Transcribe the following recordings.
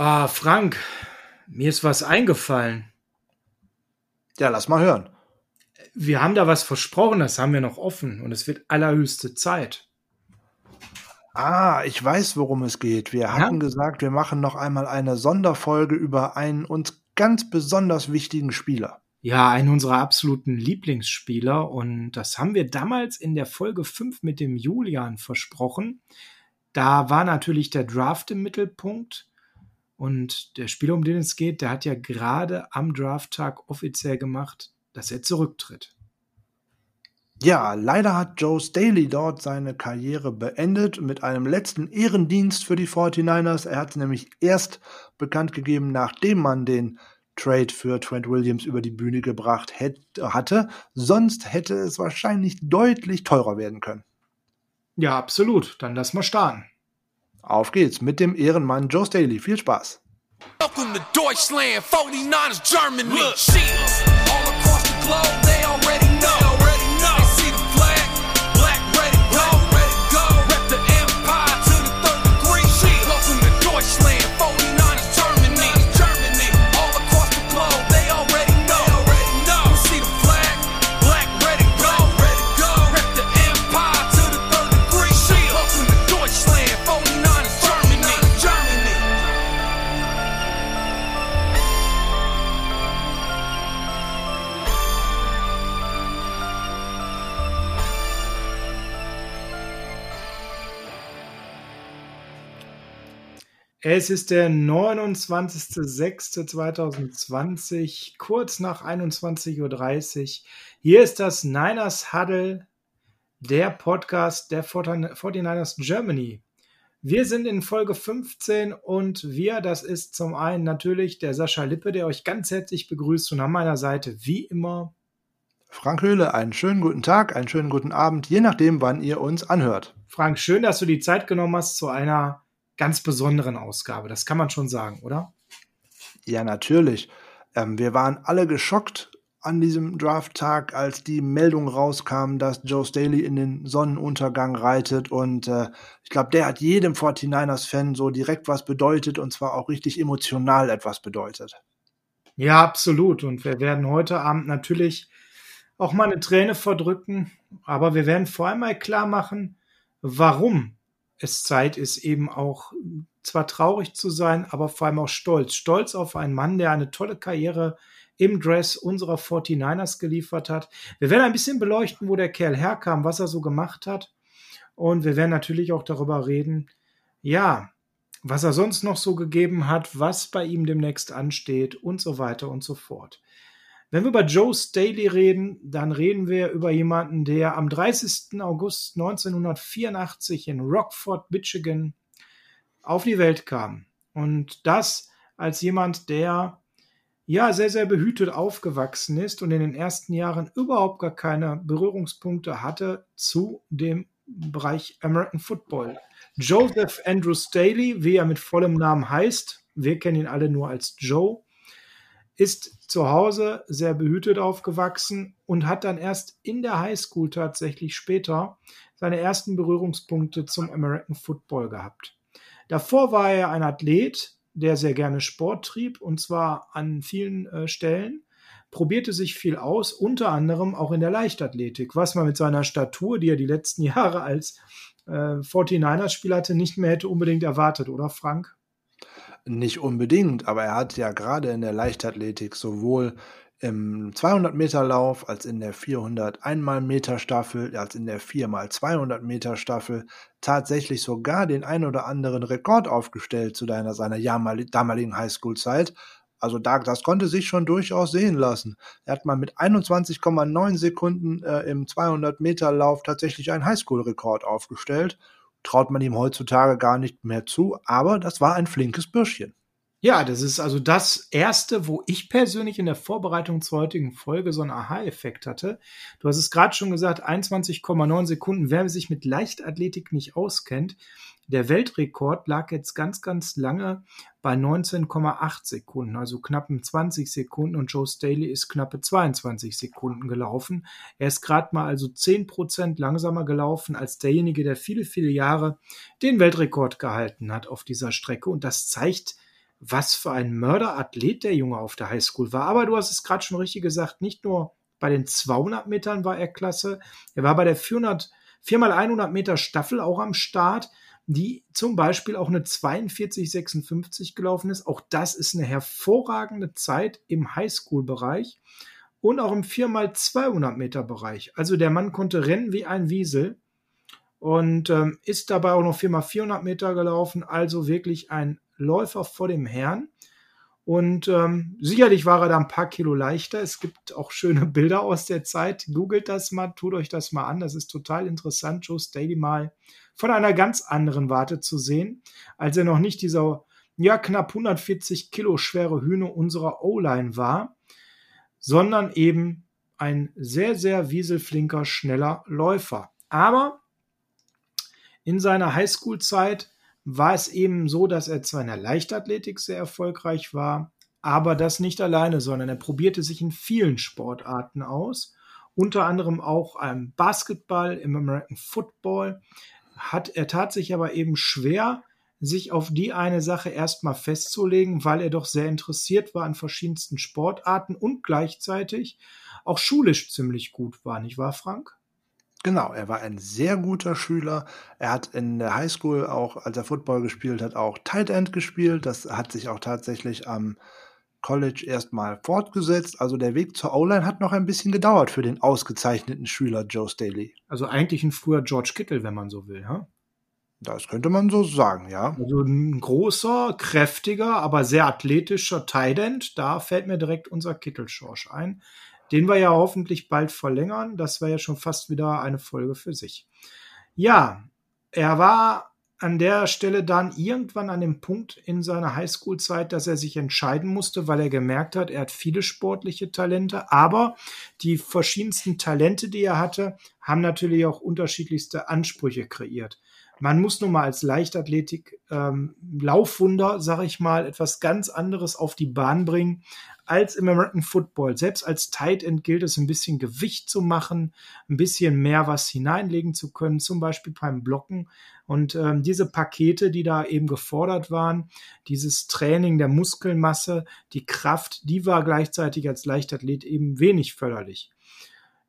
Ah, Frank, mir ist was eingefallen. Ja, lass mal hören. Wir haben da was versprochen, das haben wir noch offen und es wird allerhöchste Zeit. Ah, ich weiß, worum es geht. Wir hatten gesagt, wir machen noch einmal eine Sonderfolge über einen uns ganz besonders wichtigen Spieler. Ja, einen unserer absoluten Lieblingsspieler und das haben wir damals in der Folge 5 mit dem Julian versprochen. Da war natürlich der Draft im Mittelpunkt und der Spieler, um den es geht, der hat ja gerade am Drafttag offiziell gemacht, dass er zurücktritt. Ja, leider hat Joe Staley dort seine Karriere beendet mit einem letzten Ehrendienst für die 49ers. Er hat es nämlich erst bekannt gegeben, nachdem man den Trade für Trent Williams über die Bühne gebracht hätte, hatte. Sonst hätte es wahrscheinlich deutlich teurer werden können. Ja, absolut. Dann lass mal starten. Auf geht's mit dem Ehrenmann Joe Staley. Viel Spaß. Welcome to Deutschland, 49ers Germany. Look, all across the globe, they already Es ist der 29.06.2020, kurz nach 21.30 Uhr. Hier ist das Niners Huddle, der Podcast der 49ers Germany. Wir sind in Folge 15 und wir, das ist zum einen natürlich der Sascha Lippe, der euch ganz herzlich begrüßt und an meiner Seite wie immer Frank Höhle, einen schönen guten Tag, einen schönen guten Abend, je nachdem, wann ihr uns anhört. Frank, schön, dass du die Zeit genommen hast zu einer ganz besonderen Ausgabe. Das kann man schon sagen, oder? Ja, natürlich. Ähm, wir waren alle geschockt an diesem Drafttag, als die Meldung rauskam, dass Joe Staley in den Sonnenuntergang reitet. Und äh, ich glaube, der hat jedem 49ers-Fan so direkt was bedeutet und zwar auch richtig emotional etwas bedeutet. Ja, absolut. Und wir werden heute Abend natürlich auch mal eine Träne verdrücken. Aber wir werden vor allem mal klar machen, warum es Zeit ist, eben auch zwar traurig zu sein, aber vor allem auch stolz. Stolz auf einen Mann, der eine tolle Karriere im Dress unserer 49ers geliefert hat. Wir werden ein bisschen beleuchten, wo der Kerl herkam, was er so gemacht hat. Und wir werden natürlich auch darüber reden, ja, was er sonst noch so gegeben hat, was bei ihm demnächst ansteht und so weiter und so fort. Wenn wir über Joe Staley reden, dann reden wir über jemanden, der am 30. August 1984 in Rockford, Michigan auf die Welt kam. Und das als jemand, der ja sehr, sehr behütet aufgewachsen ist und in den ersten Jahren überhaupt gar keine Berührungspunkte hatte zu dem Bereich American Football. Joseph Andrew Staley, wie er mit vollem Namen heißt, wir kennen ihn alle nur als Joe, ist zu Hause sehr behütet aufgewachsen und hat dann erst in der Highschool tatsächlich später seine ersten Berührungspunkte zum American Football gehabt. Davor war er ein Athlet, der sehr gerne Sport trieb und zwar an vielen äh, Stellen, probierte sich viel aus, unter anderem auch in der Leichtathletik, was man mit seiner Statur, die er die letzten Jahre als äh, 49ers-Spieler hatte, nicht mehr hätte unbedingt erwartet, oder Frank? Nicht unbedingt, aber er hat ja gerade in der Leichtathletik sowohl im 200-Meter-Lauf als in der 400 Einmal-Meter-Staffel, als in der 4x200-Meter-Staffel tatsächlich sogar den ein oder anderen Rekord aufgestellt zu deiner, seiner damaligen Highschool-Zeit. Also da, das konnte sich schon durchaus sehen lassen. Er hat mal mit 21,9 Sekunden äh, im 200-Meter-Lauf tatsächlich einen Highschool-Rekord aufgestellt traut man ihm heutzutage gar nicht mehr zu, aber das war ein flinkes Bürschchen. Ja, das ist also das erste, wo ich persönlich in der Vorbereitung zur heutigen Folge so einen Aha-Effekt hatte. Du hast es gerade schon gesagt, 21,9 Sekunden. Wer sich mit Leichtathletik nicht auskennt, der Weltrekord lag jetzt ganz, ganz lange bei 19,8 Sekunden, also knappen 20 Sekunden und Joe Staley ist knappe 22 Sekunden gelaufen. Er ist gerade mal also 10 Prozent langsamer gelaufen als derjenige, der viele, viele Jahre den Weltrekord gehalten hat auf dieser Strecke und das zeigt, was für ein Mörderathlet der Junge auf der Highschool war. Aber du hast es gerade schon richtig gesagt, nicht nur bei den 200 Metern war er klasse, er war bei der 400, 4x100 Meter Staffel auch am Start, die zum Beispiel auch eine 42,56 gelaufen ist. Auch das ist eine hervorragende Zeit im Highschool-Bereich und auch im 4x200 Meter Bereich. Also der Mann konnte rennen wie ein Wiesel und ähm, ist dabei auch noch 4x400 Meter gelaufen. Also wirklich ein Läufer vor dem Herrn. Und ähm, sicherlich war er da ein paar Kilo leichter. Es gibt auch schöne Bilder aus der Zeit. Googelt das mal, tut euch das mal an. Das ist total interessant, Joe Staley mal von einer ganz anderen Warte zu sehen, als er noch nicht dieser ja knapp 140 Kilo schwere Hühner unserer O-Line war, sondern eben ein sehr, sehr wieselflinker, schneller Läufer. Aber in seiner Highschool-Zeit war es eben so, dass er zwar in der Leichtathletik sehr erfolgreich war, aber das nicht alleine, sondern er probierte sich in vielen Sportarten aus, unter anderem auch im Basketball, im American Football. Hat, er tat sich aber eben schwer, sich auf die eine Sache erstmal festzulegen, weil er doch sehr interessiert war an verschiedensten Sportarten und gleichzeitig auch schulisch ziemlich gut war, nicht wahr, Frank? Genau, er war ein sehr guter Schüler. Er hat in der Highschool auch, als er Football gespielt hat, auch Tight End gespielt. Das hat sich auch tatsächlich am College erstmal fortgesetzt. Also der Weg zur O-Line hat noch ein bisschen gedauert für den ausgezeichneten Schüler Joe Staley. Also eigentlich ein früher George Kittle, wenn man so will, ja? Das könnte man so sagen, ja. Also ein großer, kräftiger, aber sehr athletischer Tight End. Da fällt mir direkt unser Kittel-Schorsch ein den wir ja hoffentlich bald verlängern. Das wäre ja schon fast wieder eine Folge für sich. Ja, er war an der Stelle dann irgendwann an dem Punkt in seiner Highschool-Zeit, dass er sich entscheiden musste, weil er gemerkt hat, er hat viele sportliche Talente, aber die verschiedensten Talente, die er hatte, haben natürlich auch unterschiedlichste Ansprüche kreiert. Man muss nun mal als Leichtathletik ähm, Laufwunder, sag ich mal, etwas ganz anderes auf die Bahn bringen als im American Football. Selbst als Tight End gilt es, ein bisschen Gewicht zu machen, ein bisschen mehr was hineinlegen zu können, zum Beispiel beim Blocken. Und ähm, diese Pakete, die da eben gefordert waren, dieses Training der Muskelmasse, die Kraft, die war gleichzeitig als Leichtathlet eben wenig förderlich.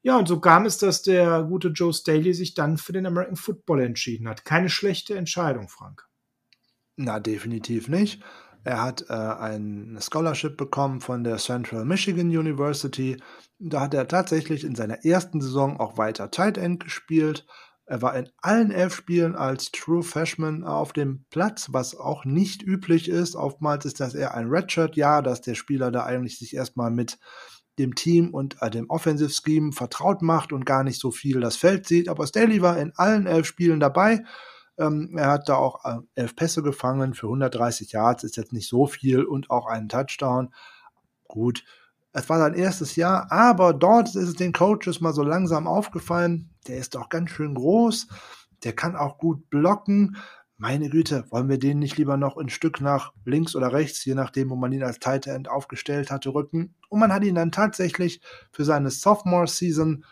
Ja, und so kam es, dass der gute Joe Staley sich dann für den American Football entschieden hat. Keine schlechte Entscheidung, Frank. Na, definitiv nicht. Er hat äh, ein Scholarship bekommen von der Central Michigan University. Da hat er tatsächlich in seiner ersten Saison auch weiter Tight End gespielt. Er war in allen elf Spielen als True Freshman auf dem Platz, was auch nicht üblich ist. Oftmals ist das eher ein Redshirt-Jahr, dass der Spieler da eigentlich sich erstmal mit dem Team und äh, dem Offensive Scheme vertraut macht und gar nicht so viel das Feld sieht. Aber Staley war in allen elf Spielen dabei ähm, er hat da auch äh, elf Pässe gefangen für 130 Yards, ist jetzt nicht so viel und auch einen Touchdown. Gut, es war sein erstes Jahr, aber dort ist es den Coaches mal so langsam aufgefallen, der ist doch ganz schön groß, der kann auch gut blocken. Meine Güte, wollen wir den nicht lieber noch ein Stück nach links oder rechts, je nachdem, wo man ihn als Tight End aufgestellt hatte, rücken? Und man hat ihn dann tatsächlich für seine Sophomore-Season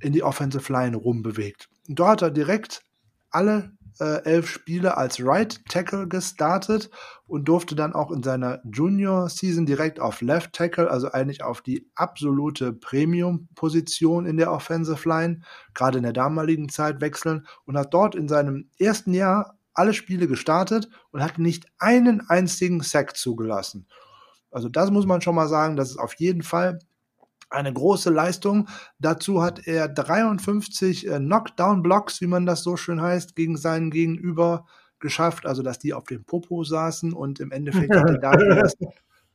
in die Offensive Line rumbewegt. Und dort hat er direkt alle äh, elf Spiele als Right Tackle gestartet und durfte dann auch in seiner Junior Season direkt auf Left Tackle, also eigentlich auf die absolute Premium-Position in der Offensive Line, gerade in der damaligen Zeit wechseln und hat dort in seinem ersten Jahr alle Spiele gestartet und hat nicht einen einzigen Sack zugelassen. Also das muss man schon mal sagen, das ist auf jeden Fall eine große Leistung. Dazu hat er 53 äh, Knockdown-Blocks, wie man das so schön heißt, gegen seinen Gegenüber geschafft, also dass die auf dem Popo saßen und im Endeffekt hat er dafür das,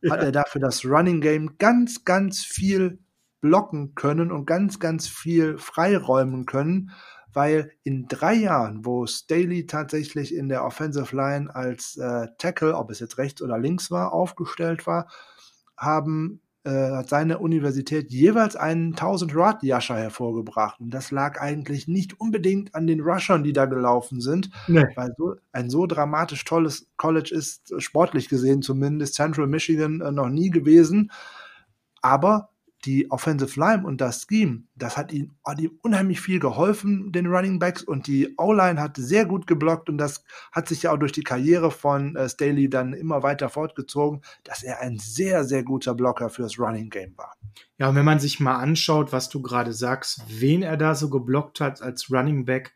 ja. hat er dafür das Running Game ganz, ganz viel blocken können und ganz, ganz viel freiräumen können, weil in drei Jahren, wo Staley tatsächlich in der Offensive Line als äh, Tackle, ob es jetzt rechts oder links war, aufgestellt war, haben hat seine Universität jeweils einen 1000 Rad Yasha hervorgebracht. Und das lag eigentlich nicht unbedingt an den Rushern, die da gelaufen sind, nee. weil so, ein so dramatisch tolles College ist, sportlich gesehen zumindest, Central Michigan äh, noch nie gewesen. Aber die Offensive Line und das Scheme, das hat ihm, hat ihm unheimlich viel geholfen, den Running Backs, und die O-Line hat sehr gut geblockt und das hat sich ja auch durch die Karriere von äh, Staley dann immer weiter fortgezogen, dass er ein sehr, sehr guter Blocker fürs Running Game war. Ja, und wenn man sich mal anschaut, was du gerade sagst, wen er da so geblockt hat als Running Back,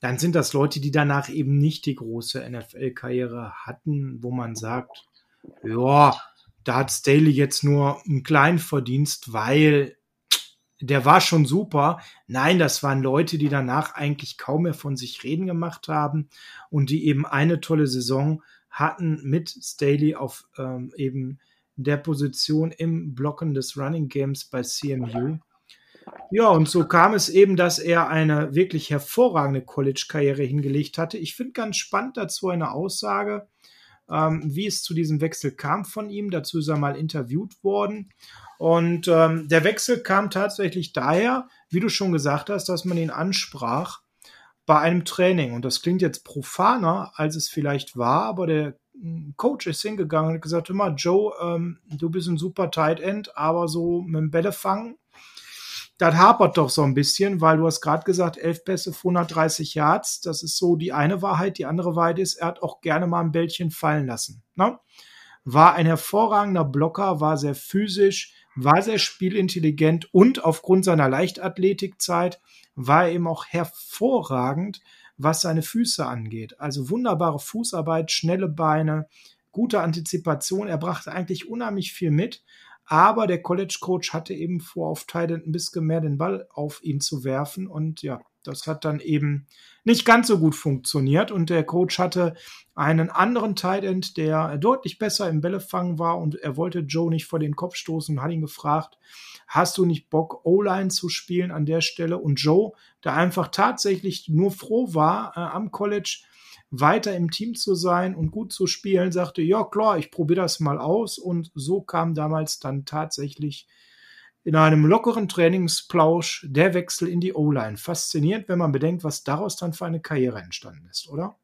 dann sind das Leute, die danach eben nicht die große NFL-Karriere hatten, wo man sagt, ja, da hat Staley jetzt nur einen kleinen Verdienst, weil der war schon super. Nein, das waren Leute, die danach eigentlich kaum mehr von sich reden gemacht haben und die eben eine tolle Saison hatten mit Staley auf ähm, eben der Position im Blocken des Running Games bei CMU. Ja, und so kam es eben, dass er eine wirklich hervorragende College-Karriere hingelegt hatte. Ich finde ganz spannend dazu eine Aussage, ähm, wie es zu diesem Wechsel kam von ihm. Dazu ist er mal interviewt worden. Und ähm, der Wechsel kam tatsächlich daher, wie du schon gesagt hast, dass man ihn ansprach bei einem Training. Und das klingt jetzt profaner, als es vielleicht war, aber der hm, Coach ist hingegangen und hat gesagt, immer Joe, ähm, du bist ein super Tight End, aber so mit dem Bälle fangen, das hapert doch so ein bisschen, weil du hast gerade gesagt, elf Pässe, 130 Yards. Das ist so die eine Wahrheit. Die andere Wahrheit ist, er hat auch gerne mal ein Bällchen fallen lassen. Ne? War ein hervorragender Blocker, war sehr physisch, war sehr spielintelligent und aufgrund seiner Leichtathletikzeit war er eben auch hervorragend, was seine Füße angeht. Also wunderbare Fußarbeit, schnelle Beine, gute Antizipation. Er brachte eigentlich unheimlich viel mit. Aber der College Coach hatte eben vor, auf Titan ein bisschen mehr den Ball auf ihn zu werfen. Und ja, das hat dann eben nicht ganz so gut funktioniert. Und der Coach hatte einen anderen Tight End, der deutlich besser im Bällefangen war. Und er wollte Joe nicht vor den Kopf stoßen und hat ihn gefragt, hast du nicht Bock, O-Line zu spielen an der Stelle? Und Joe, der einfach tatsächlich nur froh war äh, am College, weiter im Team zu sein und gut zu spielen, sagte, ja klar, ich probiere das mal aus. Und so kam damals dann tatsächlich in einem lockeren Trainingsplausch der Wechsel in die O-Line. Faszinierend, wenn man bedenkt, was daraus dann für eine Karriere entstanden ist, oder?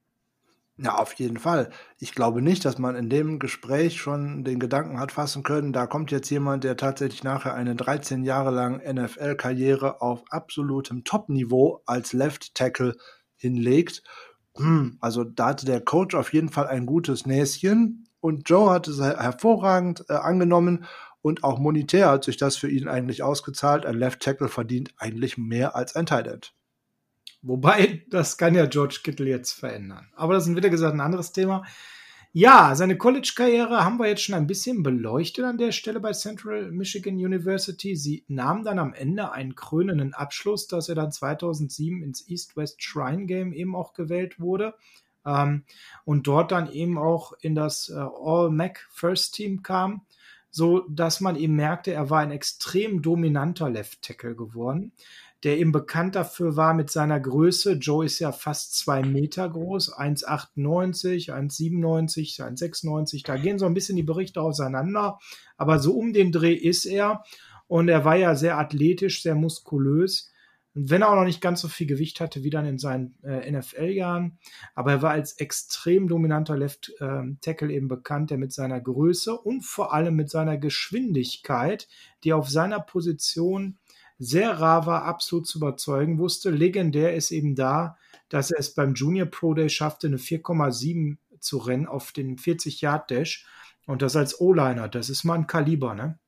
Ja, auf jeden Fall. Ich glaube nicht, dass man in dem Gespräch schon den Gedanken hat fassen können, da kommt jetzt jemand, der tatsächlich nachher eine 13 Jahre lang NFL-Karriere auf absolutem Top-Niveau als Left Tackle hinlegt hm, also da hatte der Coach auf jeden Fall ein gutes Näschen und Joe hat es hervorragend äh, angenommen und auch monetär hat sich das für ihn eigentlich ausgezahlt. Ein Left Tackle verdient eigentlich mehr als ein Tight End. Wobei, das kann ja George Kittle jetzt verändern. Aber das ist wieder gesagt ein anderes Thema. Ja, seine College-Karriere haben wir jetzt schon ein bisschen beleuchtet an der Stelle bei Central Michigan University. Sie nahm dann am Ende einen krönenden Abschluss, dass er dann 2007 ins East-West Shrine Game eben auch gewählt wurde ähm, und dort dann eben auch in das äh, All-Mac First Team kam, so dass man eben merkte, er war ein extrem dominanter Left Tackle geworden der eben bekannt dafür war mit seiner Größe. Joe ist ja fast zwei Meter groß, 1,98, 1,97, 1,96. Da gehen so ein bisschen die Berichte auseinander. Aber so um den Dreh ist er. Und er war ja sehr athletisch, sehr muskulös. Und wenn er auch noch nicht ganz so viel Gewicht hatte wie dann in seinen äh, NFL-Jahren. Aber er war als extrem dominanter Left äh, Tackle eben bekannt, der mit seiner Größe und vor allem mit seiner Geschwindigkeit, die auf seiner Position sehr rar war, absolut zu überzeugen wusste. Legendär ist eben da, dass er es beim Junior Pro Day schaffte, eine 4,7 zu rennen auf den 40-Yard-Dash. Und das als O-Liner, das ist mal ein Kaliber, ne?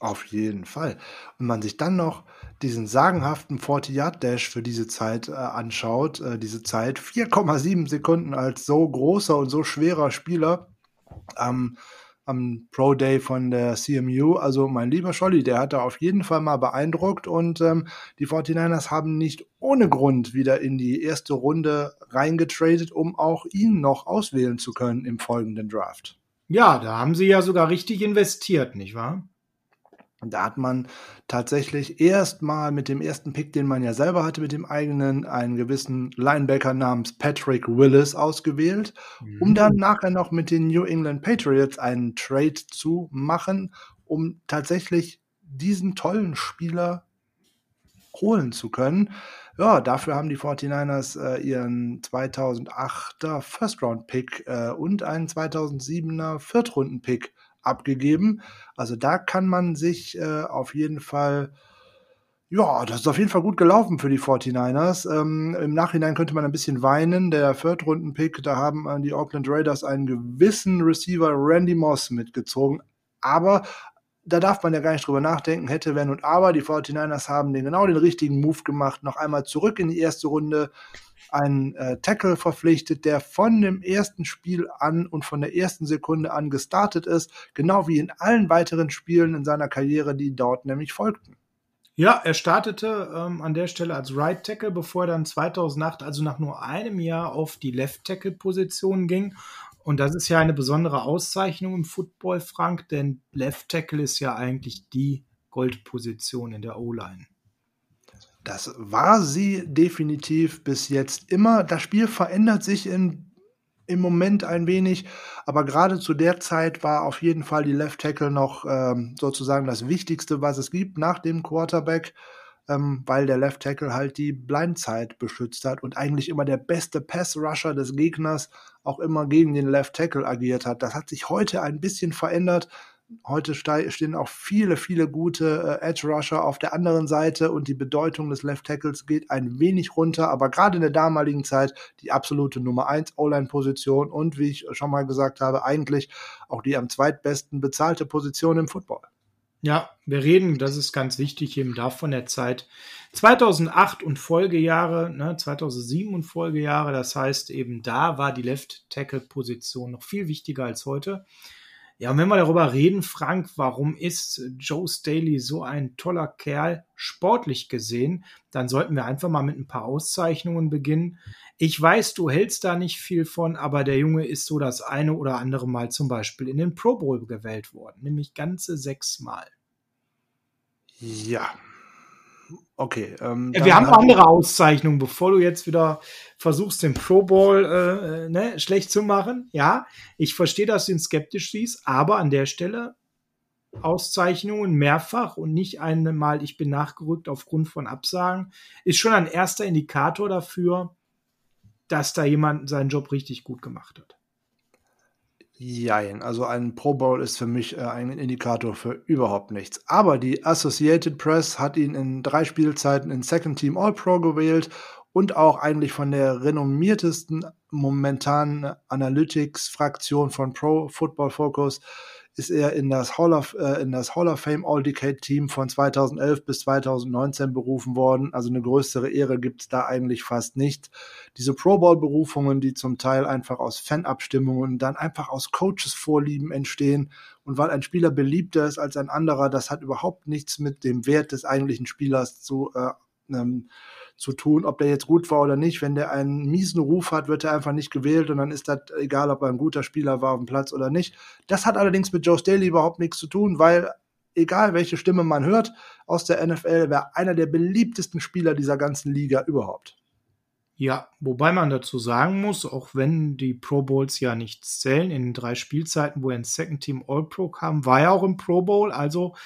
Auf jeden Fall. Und man sich dann noch diesen sagenhaften 40-Yard-Dash für diese Zeit äh, anschaut, äh, diese Zeit 4,7 Sekunden als so großer und so schwerer Spieler, ähm, am Pro Day von der CMU. Also mein lieber Scholli, der hat da auf jeden Fall mal beeindruckt und ähm, die 49ers haben nicht ohne Grund wieder in die erste Runde reingetradet, um auch ihn noch auswählen zu können im folgenden Draft. Ja, da haben sie ja sogar richtig investiert, nicht wahr? Da hat man tatsächlich erstmal mit dem ersten Pick, den man ja selber hatte, mit dem eigenen, einen gewissen Linebacker namens Patrick Willis ausgewählt, mhm. um dann nachher noch mit den New England Patriots einen Trade zu machen, um tatsächlich diesen tollen Spieler holen zu können. Ja, dafür haben die 49ers äh, ihren 2008er First-Round-Pick äh, und einen 2007er Viertrunden-Pick abgegeben. Also da kann man sich äh, auf jeden Fall ja, das ist auf jeden Fall gut gelaufen für die 49ers. Ähm, Im Nachhinein könnte man ein bisschen weinen. Der Viertrunden-Pick, da haben äh, die Oakland Raiders einen gewissen Receiver Randy Moss mitgezogen. Aber da darf man ja gar nicht drüber nachdenken, hätte, wenn und aber. Die 49ers haben den genau den richtigen Move gemacht. Noch einmal zurück in die erste Runde. Einen äh, Tackle verpflichtet, der von dem ersten Spiel an und von der ersten Sekunde an gestartet ist. Genau wie in allen weiteren Spielen in seiner Karriere, die dort nämlich folgten. Ja, er startete ähm, an der Stelle als Right Tackle, bevor er dann 2008, also nach nur einem Jahr, auf die Left Tackle Position ging. Und das ist ja eine besondere Auszeichnung im Football, Frank, denn Left Tackle ist ja eigentlich die Goldposition in der O-Line. Das war sie definitiv bis jetzt immer. Das Spiel verändert sich in im Moment ein wenig, aber gerade zu der Zeit war auf jeden Fall die Left Tackle noch ähm, sozusagen das Wichtigste, was es gibt nach dem Quarterback, ähm, weil der Left Tackle halt die Blindzeit beschützt hat und eigentlich immer der beste Pass Rusher des Gegners auch immer gegen den Left Tackle agiert hat. Das hat sich heute ein bisschen verändert. Heute stehen auch viele, viele gute äh, Edge Rusher auf der anderen Seite und die Bedeutung des Left Tackles geht ein wenig runter, aber gerade in der damaligen Zeit die absolute Nummer 1 O-Line-Position und wie ich schon mal gesagt habe, eigentlich auch die am zweitbesten bezahlte Position im Football. Ja, wir reden, das ist ganz wichtig, eben davon der Zeit 2008 und Folgejahre, ne, 2007 und Folgejahre. Das heißt, eben da war die Left Tackle Position noch viel wichtiger als heute. Ja, und wenn wir darüber reden, Frank, warum ist Joe Staley so ein toller Kerl, sportlich gesehen, dann sollten wir einfach mal mit ein paar Auszeichnungen beginnen. Ich weiß, du hältst da nicht viel von, aber der Junge ist so das eine oder andere Mal zum Beispiel in den Pro Bowl gewählt worden, nämlich ganze sechs Mal. Ja, Okay. Ähm, wir haben andere Auszeichnungen, bevor du jetzt wieder versuchst, den Pro Bowl äh, ne, schlecht zu machen. Ja, ich verstehe, dass du ihn skeptisch siehst, aber an der Stelle Auszeichnungen mehrfach und nicht einmal, ich bin nachgerückt aufgrund von Absagen, ist schon ein erster Indikator dafür, dass da jemand seinen Job richtig gut gemacht hat. Jein, also ein Pro Bowl ist für mich äh, ein Indikator für überhaupt nichts. Aber die Associated Press hat ihn in drei Spielzeiten in Second Team All-Pro gewählt und auch eigentlich von der renommiertesten momentanen Analytics-Fraktion von Pro Football Focus ist er in das Hall of, äh, in das Hall of Fame All-Decade Team von 2011 bis 2019 berufen worden. Also eine größere Ehre gibt es da eigentlich fast nicht. Diese Pro Bowl Berufungen, die zum Teil einfach aus Fanabstimmungen, dann einfach aus Coaches Vorlieben entstehen und weil ein Spieler beliebter ist als ein anderer, das hat überhaupt nichts mit dem Wert des eigentlichen Spielers zu äh, ähm, zu tun, ob der jetzt gut war oder nicht. Wenn der einen miesen Ruf hat, wird er einfach nicht gewählt und dann ist das egal, ob er ein guter Spieler war auf dem Platz oder nicht. Das hat allerdings mit Joe Staley überhaupt nichts zu tun, weil egal welche Stimme man hört aus der NFL, wäre einer der beliebtesten Spieler dieser ganzen Liga überhaupt. Ja, wobei man dazu sagen muss, auch wenn die Pro Bowls ja nichts zählen, in den drei Spielzeiten, wo er ins Second Team All-Pro kam, war er auch im Pro Bowl, also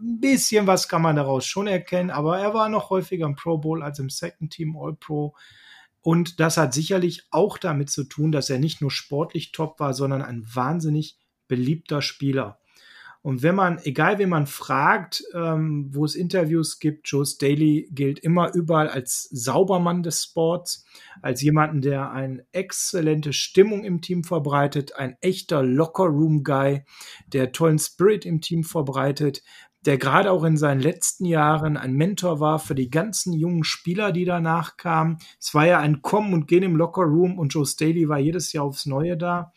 ein bisschen was kann man daraus schon erkennen, aber er war noch häufiger im Pro Bowl als im Second Team All Pro. Und das hat sicherlich auch damit zu tun, dass er nicht nur sportlich top war, sondern ein wahnsinnig beliebter Spieler. Und wenn man, egal wen man fragt, ähm, wo es Interviews gibt, Joe Staley gilt immer überall als Saubermann des Sports, als jemanden, der eine exzellente Stimmung im Team verbreitet, ein echter Locker-Room-Guy, der tollen Spirit im Team verbreitet, der gerade auch in seinen letzten Jahren ein Mentor war für die ganzen jungen Spieler, die danach kamen. Es war ja ein Kommen und Gehen im Locker Room und Joe Staley war jedes Jahr aufs Neue da.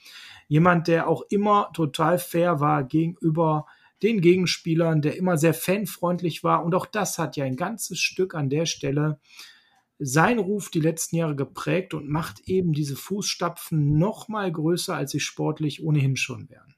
Jemand, der auch immer total fair war gegenüber den Gegenspielern, der immer sehr fanfreundlich war. Und auch das hat ja ein ganzes Stück an der Stelle sein Ruf die letzten Jahre geprägt und macht eben diese Fußstapfen noch mal größer, als sie sportlich ohnehin schon wären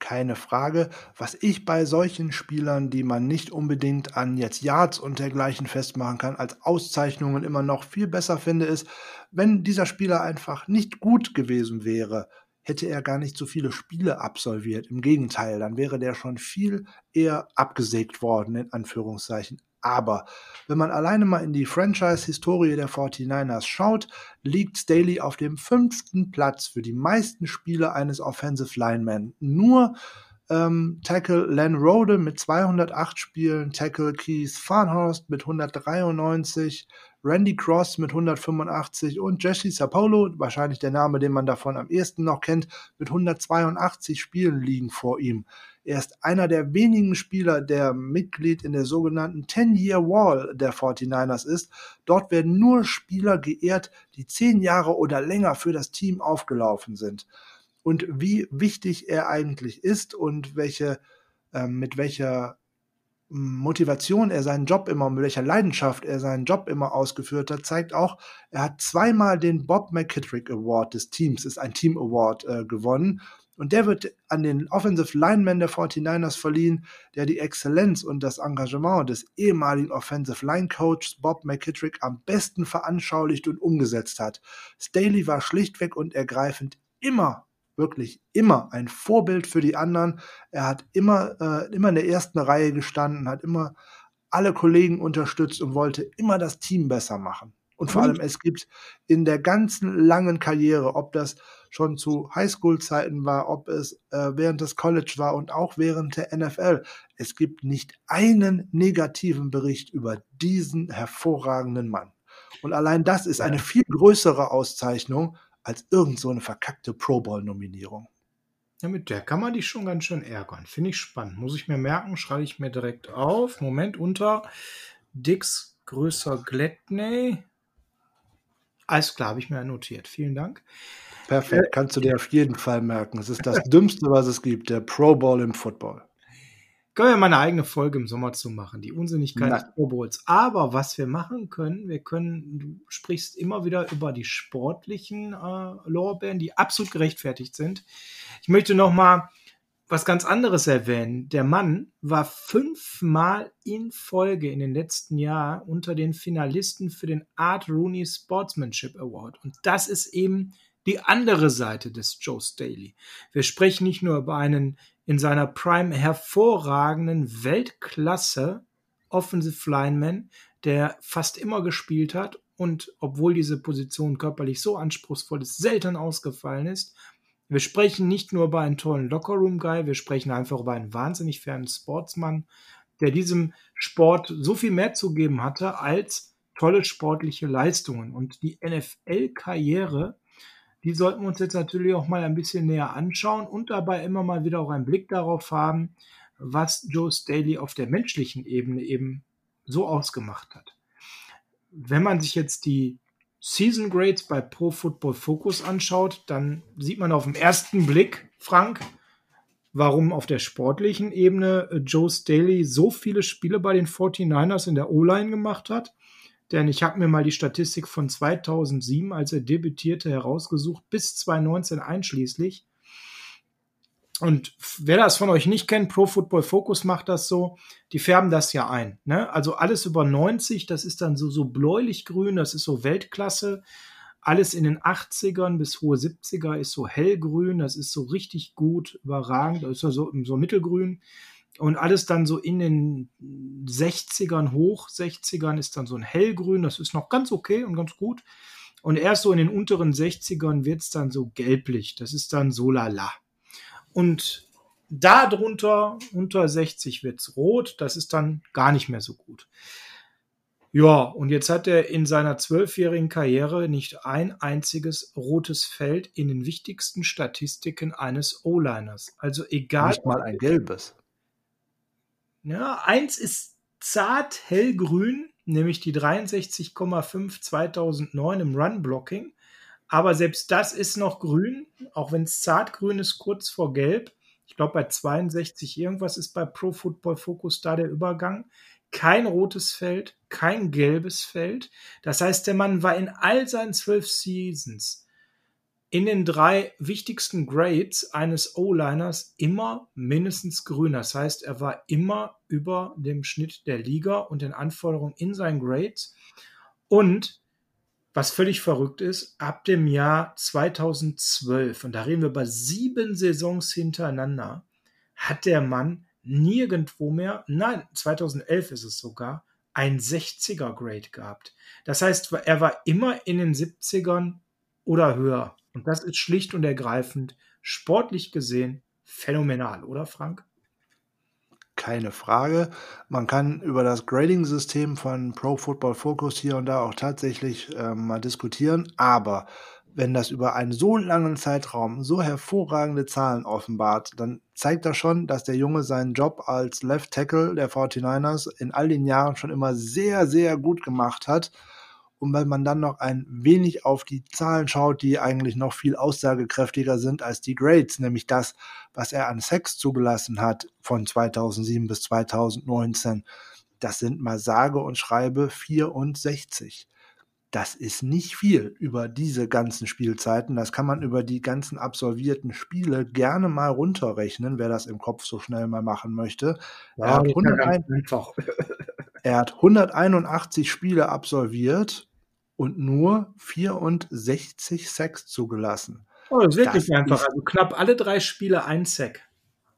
keine Frage. Was ich bei solchen Spielern, die man nicht unbedingt an jetzt Yards und dergleichen festmachen kann, als Auszeichnungen immer noch viel besser finde, ist, wenn dieser Spieler einfach nicht gut gewesen wäre, hätte er gar nicht so viele Spiele absolviert. Im Gegenteil, dann wäre der schon viel eher abgesägt worden, in Anführungszeichen. Aber wenn man alleine mal in die Franchise-Historie der 49ers schaut, liegt Staley auf dem fünften Platz für die meisten Spiele eines Offensive Linemen. Nur ähm, Tackle Len Rode mit 208 Spielen, Tackle Keith Farnhorst mit 193, Randy Cross mit 185 und Jesse Sapolo, wahrscheinlich der Name, den man davon am ehesten noch kennt, mit 182 Spielen liegen vor ihm. Er ist einer der wenigen Spieler, der Mitglied in der sogenannten 10-Year Wall der 49ers ist. Dort werden nur Spieler geehrt, die zehn Jahre oder länger für das Team aufgelaufen sind. Und wie wichtig er eigentlich ist und welche, äh, mit welcher Motivation er seinen Job immer, mit welcher Leidenschaft er seinen Job immer ausgeführt hat, zeigt auch, er hat zweimal den Bob McKittrick Award des Teams, ist ein Team Award äh, gewonnen. Und der wird an den Offensive Lineman der 49ers verliehen, der die Exzellenz und das Engagement des ehemaligen Offensive Line Coaches Bob McKittrick am besten veranschaulicht und umgesetzt hat. Staley war schlichtweg und ergreifend immer wirklich immer ein Vorbild für die anderen. Er hat immer, äh, immer in der ersten Reihe gestanden, hat immer alle Kollegen unterstützt und wollte immer das Team besser machen. Und vor allem, es gibt in der ganzen langen Karriere, ob das schon zu Highschool-Zeiten war, ob es äh, während des College war und auch während der NFL, es gibt nicht einen negativen Bericht über diesen hervorragenden Mann. Und allein das ist eine viel größere Auszeichnung als irgend so eine verkackte Pro Bowl-Nominierung. Ja, mit der kann man dich schon ganz schön ärgern. Finde ich spannend. Muss ich mir merken, schreibe ich mir direkt auf. Moment, unter Dix größer Gladney. Alles klar, habe ich mir notiert. Vielen Dank. Perfekt, äh, kannst du dir auf jeden Fall merken. Es ist das Dümmste, was es gibt, der Pro Bowl im Football. Können wir mal eine eigene Folge im Sommer zu machen, die Unsinnigkeit des Pro Bowls. Aber was wir machen können, wir können, du sprichst immer wieder über die sportlichen äh, Lorbeeren, die absolut gerechtfertigt sind. Ich möchte noch mal was ganz anderes erwähnen. Der Mann war fünfmal in Folge in den letzten Jahren unter den Finalisten für den Art Rooney Sportsmanship Award. Und das ist eben die andere Seite des Joe Staley. Wir sprechen nicht nur über einen in seiner Prime hervorragenden Weltklasse Offensive Lineman, der fast immer gespielt hat und obwohl diese Position körperlich so anspruchsvoll ist, selten ausgefallen ist. Wir sprechen nicht nur über einen tollen Lockerroom-Guy, wir sprechen einfach über einen wahnsinnig fernen Sportsmann, der diesem Sport so viel mehr zu geben hatte als tolle sportliche Leistungen. Und die NFL-Karriere die sollten wir uns jetzt natürlich auch mal ein bisschen näher anschauen und dabei immer mal wieder auch einen Blick darauf haben, was Joe Staley auf der menschlichen Ebene eben so ausgemacht hat. Wenn man sich jetzt die Season Grades bei Pro Football Focus anschaut, dann sieht man auf den ersten Blick, Frank, warum auf der sportlichen Ebene Joe Staley so viele Spiele bei den 49ers in der O-Line gemacht hat. Denn ich habe mir mal die Statistik von 2007, als er debütierte, herausgesucht, bis 2019 einschließlich. Und wer das von euch nicht kennt, Pro Football Focus macht das so, die färben das ja ein. Ne? Also alles über 90, das ist dann so, so bläulich-grün, das ist so Weltklasse. Alles in den 80ern bis hohe 70er ist so hellgrün, das ist so richtig gut, überragend, das ist so, so mittelgrün. Und alles dann so in den 60ern hoch, 60ern ist dann so ein hellgrün, das ist noch ganz okay und ganz gut. Und erst so in den unteren 60ern wird es dann so gelblich, das ist dann so lala. Und darunter, unter 60 wird es rot, das ist dann gar nicht mehr so gut. Ja, und jetzt hat er in seiner zwölfjährigen Karriere nicht ein einziges rotes Feld in den wichtigsten Statistiken eines O-Liners. Also egal. Nicht mal ein gelbes. Ja, eins ist zart hellgrün, nämlich die 63,5 2009 im Run-Blocking. Aber selbst das ist noch grün, auch wenn es zartgrün ist, kurz vor gelb. Ich glaube, bei 62 irgendwas ist bei Pro Football Focus da der Übergang. Kein rotes Feld, kein gelbes Feld. Das heißt, der Mann war in all seinen zwölf Seasons in den drei wichtigsten Grades eines O-Liners immer mindestens grün. Das heißt, er war immer über dem Schnitt der Liga und den Anforderungen in seinen Grades. Und was völlig verrückt ist, ab dem Jahr 2012, und da reden wir bei sieben Saisons hintereinander, hat der Mann nirgendwo mehr, nein, 2011 ist es sogar, ein 60er Grade gehabt. Das heißt, er war immer in den 70ern oder höher. Und das ist schlicht und ergreifend sportlich gesehen phänomenal, oder Frank? Keine Frage. Man kann über das Grading-System von Pro Football Focus hier und da auch tatsächlich äh, mal diskutieren, aber wenn das über einen so langen Zeitraum so hervorragende Zahlen offenbart, dann zeigt das schon, dass der Junge seinen Job als Left Tackle der 49ers in all den Jahren schon immer sehr, sehr gut gemacht hat. Und wenn man dann noch ein wenig auf die Zahlen schaut, die eigentlich noch viel aussagekräftiger sind als die Grades, nämlich das, was er an Sex zugelassen hat von 2007 bis 2019, das sind mal sage und schreibe 64 das ist nicht viel über diese ganzen Spielzeiten. Das kann man über die ganzen absolvierten Spiele gerne mal runterrechnen, wer das im Kopf so schnell mal machen möchte. Ja, er, hat 101, er hat 181 Spiele absolviert und nur 64 Sacks zugelassen. Oh, das ist wirklich das einfach. also knapp alle drei Spiele ein Sack.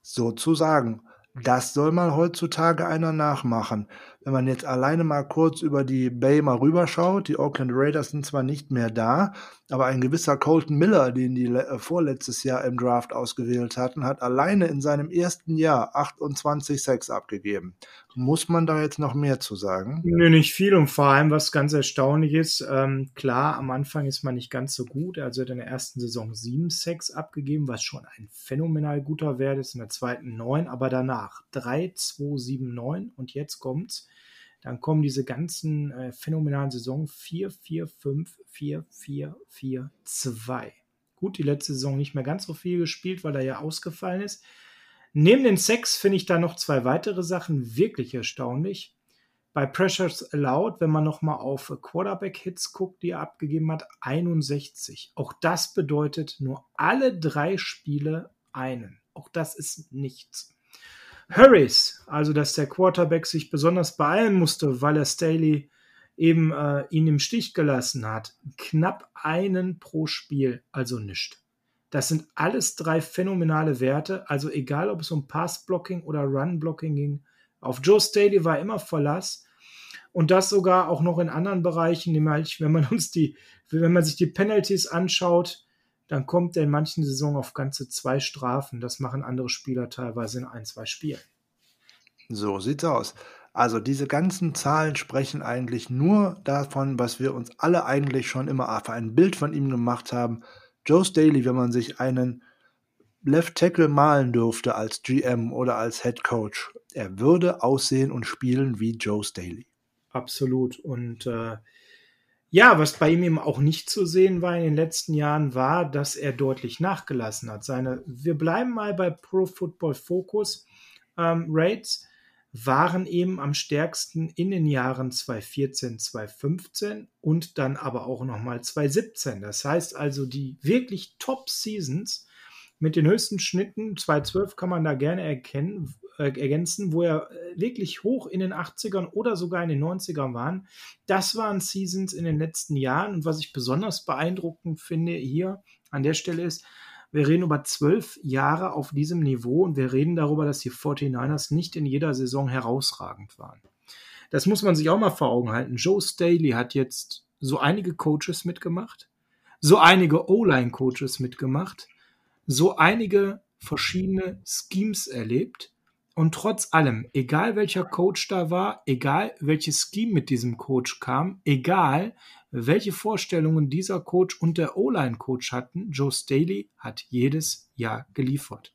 Sozusagen. Das soll mal heutzutage einer nachmachen. Wenn man jetzt alleine mal kurz über die Bay mal rüberschaut, die Oakland Raiders sind zwar nicht mehr da, aber ein gewisser Colton Miller, den die äh, vorletztes Jahr im Draft ausgewählt hatten, hat alleine in seinem ersten Jahr 28 Sacks abgegeben. Muss man da jetzt noch mehr zu sagen? Nö, nicht viel und vor allem, was ganz erstaunlich ist, ähm, klar, am Anfang ist man nicht ganz so gut. Also hat in der ersten Saison sieben Sacks abgegeben, was schon ein phänomenal guter Wert ist. In der zweiten neun, aber danach 3, 2, 7, 9 und jetzt kommt's dann kommen diese ganzen äh, phänomenalen Saison 4, 4, 5, 4, 4, 4, 2. Gut, die letzte Saison nicht mehr ganz so viel gespielt, weil er ja ausgefallen ist. Neben den Sex finde ich da noch zwei weitere Sachen wirklich erstaunlich. Bei Pressures Allowed, wenn man nochmal auf Quarterback-Hits guckt, die er abgegeben hat, 61. Auch das bedeutet nur alle drei Spiele einen. Auch das ist nichts. Harris, also dass der Quarterback sich besonders beeilen musste, weil er Staley eben äh, ihn im Stich gelassen hat. Knapp einen pro Spiel, also nicht. Das sind alles drei phänomenale Werte. Also egal, ob es um Pass-Blocking oder Run-Blocking ging. Auf Joe Staley war immer Verlass. Und das sogar auch noch in anderen Bereichen, nämlich wenn man uns die, wenn man sich die Penalties anschaut, dann kommt er in manchen Saisonen auf ganze zwei Strafen. Das machen andere Spieler teilweise in ein, zwei Spielen. So sieht's aus. Also diese ganzen Zahlen sprechen eigentlich nur davon, was wir uns alle eigentlich schon immer für ein Bild von ihm gemacht haben. Joe Staley, wenn man sich einen Left Tackle malen dürfte als GM oder als Head Coach, er würde aussehen und spielen wie Joe Staley. Absolut. Und äh, ja, was bei ihm eben auch nicht zu sehen war in den letzten Jahren, war, dass er deutlich nachgelassen hat. Seine, wir bleiben mal bei Pro Football Focus ähm, Rates waren eben am stärksten in den Jahren 2014, 2015 und dann aber auch nochmal 2017. Das heißt also, die wirklich Top-Seasons mit den höchsten Schnitten, 2012 kann man da gerne erkennen, äh, ergänzen, wo er äh, wirklich hoch in den 80ern oder sogar in den 90ern waren. Das waren Seasons in den letzten Jahren. Und was ich besonders beeindruckend finde hier an der Stelle ist, wir reden über zwölf Jahre auf diesem Niveau und wir reden darüber, dass die 49ers nicht in jeder Saison herausragend waren. Das muss man sich auch mal vor Augen halten. Joe Staley hat jetzt so einige Coaches mitgemacht, so einige O-Line-Coaches mitgemacht, so einige verschiedene Schemes erlebt. Und trotz allem, egal welcher Coach da war, egal welches Scheme mit diesem Coach kam, egal welche Vorstellungen dieser Coach und der O-Line-Coach hatten, Joe Staley hat jedes Jahr geliefert.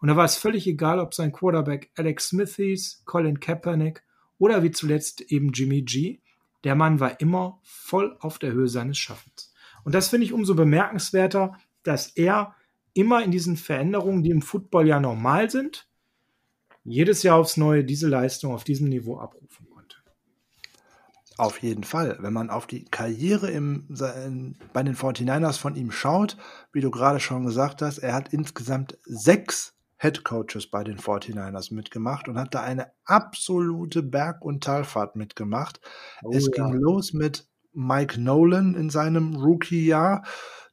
Und da war es völlig egal, ob sein Quarterback Alex Smith hieß, Colin Kaepernick oder wie zuletzt eben Jimmy G. Der Mann war immer voll auf der Höhe seines Schaffens. Und das finde ich umso bemerkenswerter, dass er immer in diesen Veränderungen, die im Football ja normal sind, jedes Jahr aufs Neue diese Leistung auf diesem Niveau abrufen konnte. Auf jeden Fall. Wenn man auf die Karriere im, bei den 49ers von ihm schaut, wie du gerade schon gesagt hast, er hat insgesamt sechs Head Coaches bei den 49ers mitgemacht und hat da eine absolute Berg- und Talfahrt mitgemacht. Oh, es ja. ging los mit Mike Nolan in seinem Rookie-Jahr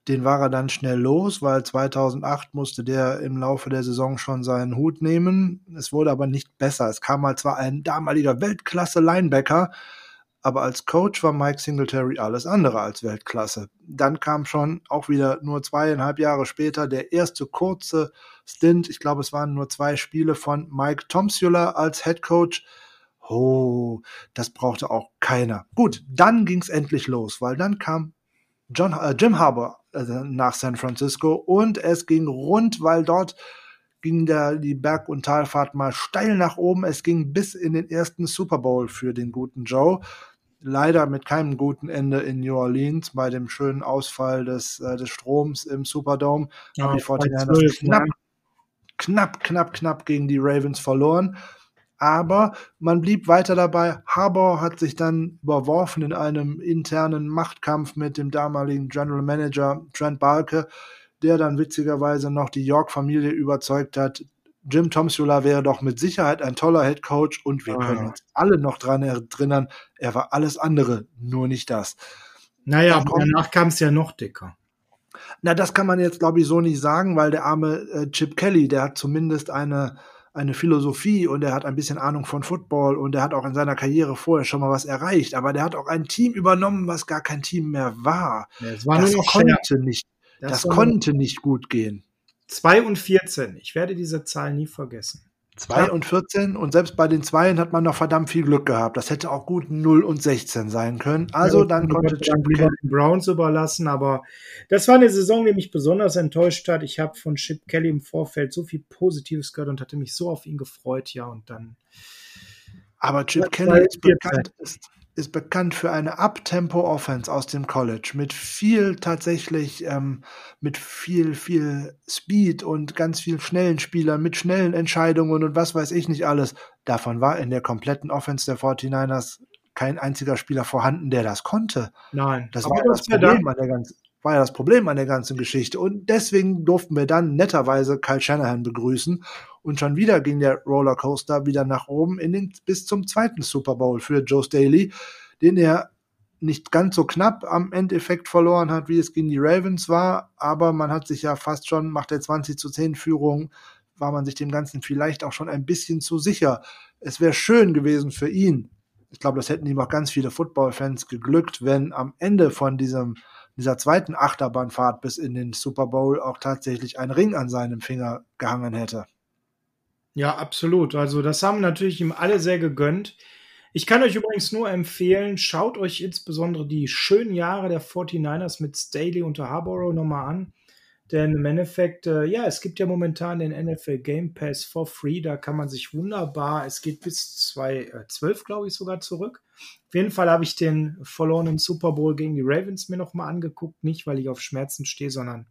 Den war er dann schnell los, weil 2008 musste der im Laufe der Saison schon seinen Hut nehmen. Es wurde aber nicht besser. Es kam mal zwar ein damaliger Weltklasse-Linebacker, aber als Coach war Mike Singletary alles andere als Weltklasse. Dann kam schon auch wieder nur zweieinhalb Jahre später der erste kurze Stint. Ich glaube, es waren nur zwei Spiele von Mike Tomsula als Head Coach. Oh, das brauchte auch keiner. Gut, dann ging's endlich los, weil dann kam John, äh, Jim Harbour äh, nach San Francisco und es ging rund, weil dort ging der, die Berg- und Talfahrt mal steil nach oben. Es ging bis in den ersten Super Bowl für den guten Joe leider mit keinem guten Ende in New Orleans bei dem schönen Ausfall des, äh, des Stroms im Superdome. Ja, haben die 49ers knapp, knapp, knapp, knapp gegen die Ravens verloren. Aber man blieb weiter dabei. Harbour hat sich dann überworfen in einem internen Machtkampf mit dem damaligen General Manager Trent Balke, der dann witzigerweise noch die York-Familie überzeugt hat, Jim Tomsula wäre doch mit Sicherheit ein toller Head Coach und wir ah. können uns alle noch dran erinnern, er war alles andere, nur nicht das. Naja, aber danach kam es ja noch dicker. Na, das kann man jetzt, glaube ich, so nicht sagen, weil der arme äh, Chip Kelly, der hat zumindest eine, eine Philosophie und er hat ein bisschen Ahnung von Football und er hat auch in seiner Karriere vorher schon mal was erreicht, aber der hat auch ein Team übernommen, was gar kein Team mehr war. Ja, war das konnte nicht, das, das konnte nicht gut gehen. 2 und 14. Ich werde diese Zahl nie vergessen. 2 und 14 und selbst bei den Zweien hat man noch verdammt viel Glück gehabt. Das hätte auch gut 0 und 16 sein können. Also ja, dann konnte Chip Kelly den Browns überlassen, aber das war eine Saison, die mich besonders enttäuscht hat. Ich habe von Chip Kelly im Vorfeld so viel Positives gehört und hatte mich so auf ihn gefreut, ja, und dann. Aber Chip Kelly ist bekannt, ist, ist bekannt für eine Up-Tempo-Offense aus dem College mit viel tatsächlich, ähm, mit viel, viel Speed und ganz viel schnellen Spielern, mit schnellen Entscheidungen und was weiß ich nicht alles. Davon war in der kompletten Offense der 49ers kein einziger Spieler vorhanden, der das konnte. Nein, das war das Problem an der ganzen war ja das Problem an der ganzen Geschichte. Und deswegen durften wir dann netterweise Kyle Shanahan begrüßen. Und schon wieder ging der Rollercoaster wieder nach oben in den, bis zum zweiten Super Bowl für Joe Staley, den er nicht ganz so knapp am Endeffekt verloren hat, wie es gegen die Ravens war. Aber man hat sich ja fast schon, macht der 20 zu 10 Führung, war man sich dem Ganzen vielleicht auch schon ein bisschen zu sicher. Es wäre schön gewesen für ihn. Ich glaube, das hätten ihm auch ganz viele Football-Fans geglückt, wenn am Ende von diesem dieser zweiten Achterbahnfahrt bis in den Super Bowl auch tatsächlich ein Ring an seinem Finger gehangen hätte. Ja, absolut. Also das haben natürlich ihm alle sehr gegönnt. Ich kann euch übrigens nur empfehlen, schaut euch insbesondere die schönen Jahre der 49ers mit Staley und Harborough nochmal an. Denn im Endeffekt, äh, ja, es gibt ja momentan den NFL Game Pass for free. Da kann man sich wunderbar, es geht bis 2012, äh, glaube ich, sogar zurück. Auf jeden Fall habe ich den verlorenen Super Bowl gegen die Ravens mir nochmal angeguckt. Nicht, weil ich auf Schmerzen stehe, sondern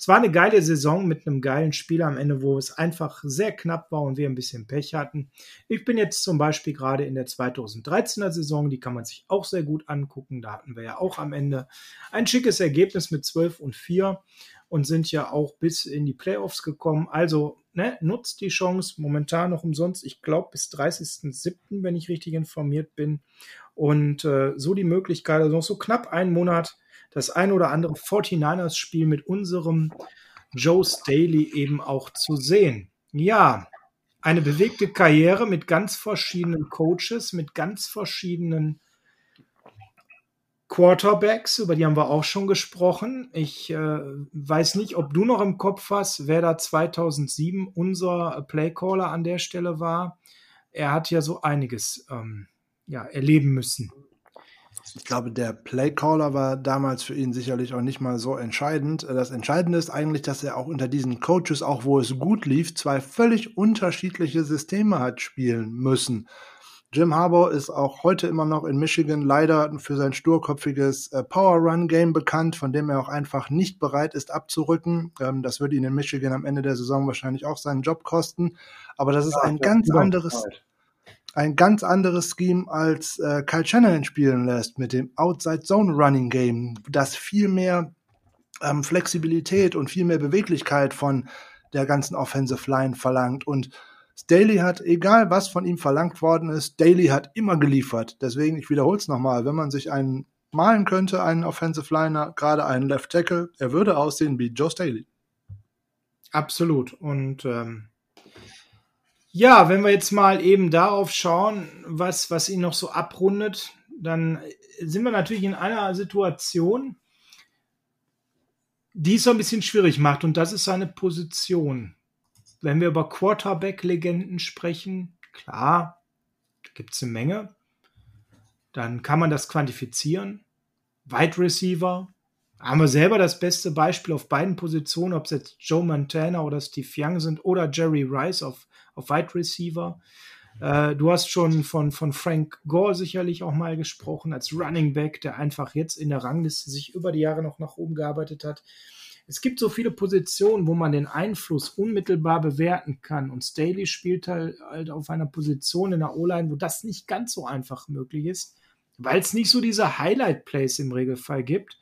es war eine geile Saison mit einem geilen Spiel am Ende, wo es einfach sehr knapp war und wir ein bisschen Pech hatten. Ich bin jetzt zum Beispiel gerade in der 2013er Saison, die kann man sich auch sehr gut angucken. Da hatten wir ja auch am Ende ein schickes Ergebnis mit 12 und 4 und sind ja auch bis in die Playoffs gekommen. Also ne, nutzt die Chance, momentan noch umsonst, ich glaube bis 30.07., wenn ich richtig informiert bin. Und äh, so die Möglichkeit, also noch so knapp einen Monat, das ein oder andere 49ers-Spiel mit unserem Joe Staley eben auch zu sehen. Ja, eine bewegte Karriere mit ganz verschiedenen Coaches, mit ganz verschiedenen Quarterbacks, über die haben wir auch schon gesprochen. Ich äh, weiß nicht, ob du noch im Kopf hast, wer da 2007 unser Playcaller an der Stelle war. Er hat ja so einiges ähm, ja, erleben müssen. Ich glaube, der Playcaller war damals für ihn sicherlich auch nicht mal so entscheidend. Das Entscheidende ist eigentlich, dass er auch unter diesen Coaches, auch wo es gut lief, zwei völlig unterschiedliche Systeme hat spielen müssen. Jim Harbour ist auch heute immer noch in Michigan leider für sein sturköpfiges äh, Power Run Game bekannt, von dem er auch einfach nicht bereit ist abzurücken. Ähm, das würde ihn in Michigan am Ende der Saison wahrscheinlich auch seinen Job kosten. Aber das ist ja, ein ganz anderes, ein ganz anderes Scheme als äh, Kyle Shanahan spielen lässt mit dem Outside Zone Running Game, das viel mehr ähm, Flexibilität und viel mehr Beweglichkeit von der ganzen Offensive Line verlangt und Staley hat, egal was von ihm verlangt worden ist, Daly hat immer geliefert. Deswegen, ich wiederhole es nochmal, wenn man sich einen malen könnte, einen Offensive Liner, gerade einen Left Tackle, er würde aussehen wie Joe Staley. Absolut. Und ähm, ja, wenn wir jetzt mal eben darauf schauen, was, was ihn noch so abrundet, dann sind wir natürlich in einer Situation, die es so ein bisschen schwierig macht. Und das ist seine Position. Wenn wir über Quarterback-Legenden sprechen, klar, gibt es eine Menge. Dann kann man das quantifizieren. Wide Receiver, haben wir selber das beste Beispiel auf beiden Positionen, ob es jetzt Joe Montana oder Steve Young sind oder Jerry Rice auf, auf Wide Receiver. Äh, du hast schon von, von Frank Gore sicherlich auch mal gesprochen, als Running Back, der einfach jetzt in der Rangliste sich über die Jahre noch nach oben gearbeitet hat. Es gibt so viele Positionen, wo man den Einfluss unmittelbar bewerten kann. Und Staley spielt halt, halt auf einer Position in der O-Line, wo das nicht ganz so einfach möglich ist, weil es nicht so diese Highlight-Plays im Regelfall gibt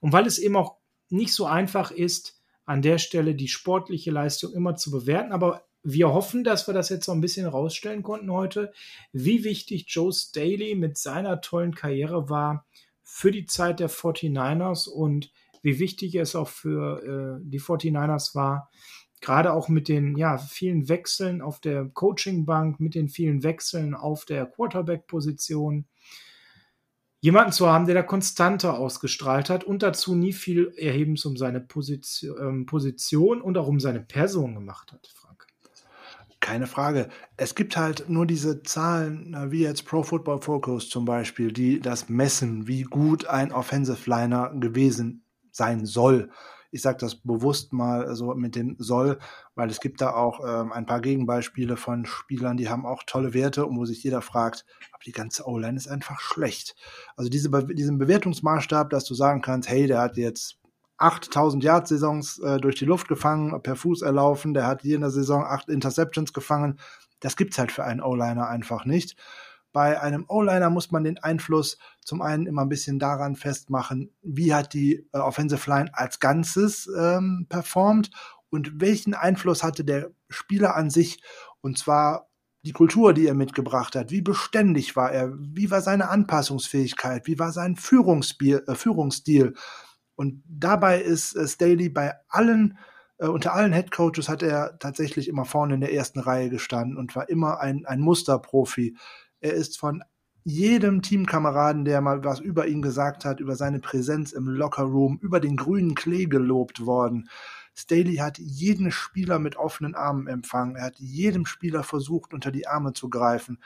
und weil es eben auch nicht so einfach ist, an der Stelle die sportliche Leistung immer zu bewerten. Aber wir hoffen, dass wir das jetzt so ein bisschen rausstellen konnten heute, wie wichtig Joe Staley mit seiner tollen Karriere war für die Zeit der 49ers und wie wichtig es auch für äh, die 49ers war, gerade auch mit den ja, vielen Wechseln auf der Coachingbank, mit den vielen Wechseln auf der Quarterback-Position jemanden zu haben, der da konstanter ausgestrahlt hat und dazu nie viel Erhebens um seine Position, ähm, Position und auch um seine Person gemacht hat, Frank. Keine Frage. Es gibt halt nur diese Zahlen, wie jetzt Pro Football Focus zum Beispiel, die das messen, wie gut ein Offensive Liner gewesen sein soll ich sage das bewusst mal so mit dem soll, weil es gibt da auch ähm, ein paar Gegenbeispiele von Spielern, die haben auch tolle Werte und wo sich jeder fragt, aber die ganze O-Line ist einfach schlecht. Also diese, diesen Bewertungsmaßstab, dass du sagen kannst, hey, der hat jetzt 8000 Yard-Saisons äh, durch die Luft gefangen, per Fuß erlaufen, der hat hier in der Saison acht Interceptions gefangen. Das gibt's halt für einen O-Liner einfach nicht. Bei einem O-Liner muss man den Einfluss zum einen immer ein bisschen daran festmachen, wie hat die äh, Offensive Line als Ganzes ähm, performt und welchen Einfluss hatte der Spieler an sich und zwar die Kultur, die er mitgebracht hat, wie beständig war er, wie war seine Anpassungsfähigkeit, wie war sein Führungsstil, äh, Führungsstil. Und dabei ist äh, Staley bei allen, äh, unter allen Head Coaches hat er tatsächlich immer vorne in der ersten Reihe gestanden und war immer ein, ein Musterprofi. Er ist von jedem Teamkameraden, der mal was über ihn gesagt hat, über seine Präsenz im Lockerroom, über den grünen Klee gelobt worden. Staley hat jeden Spieler mit offenen Armen empfangen. Er hat jedem Spieler versucht, unter die Arme zu greifen.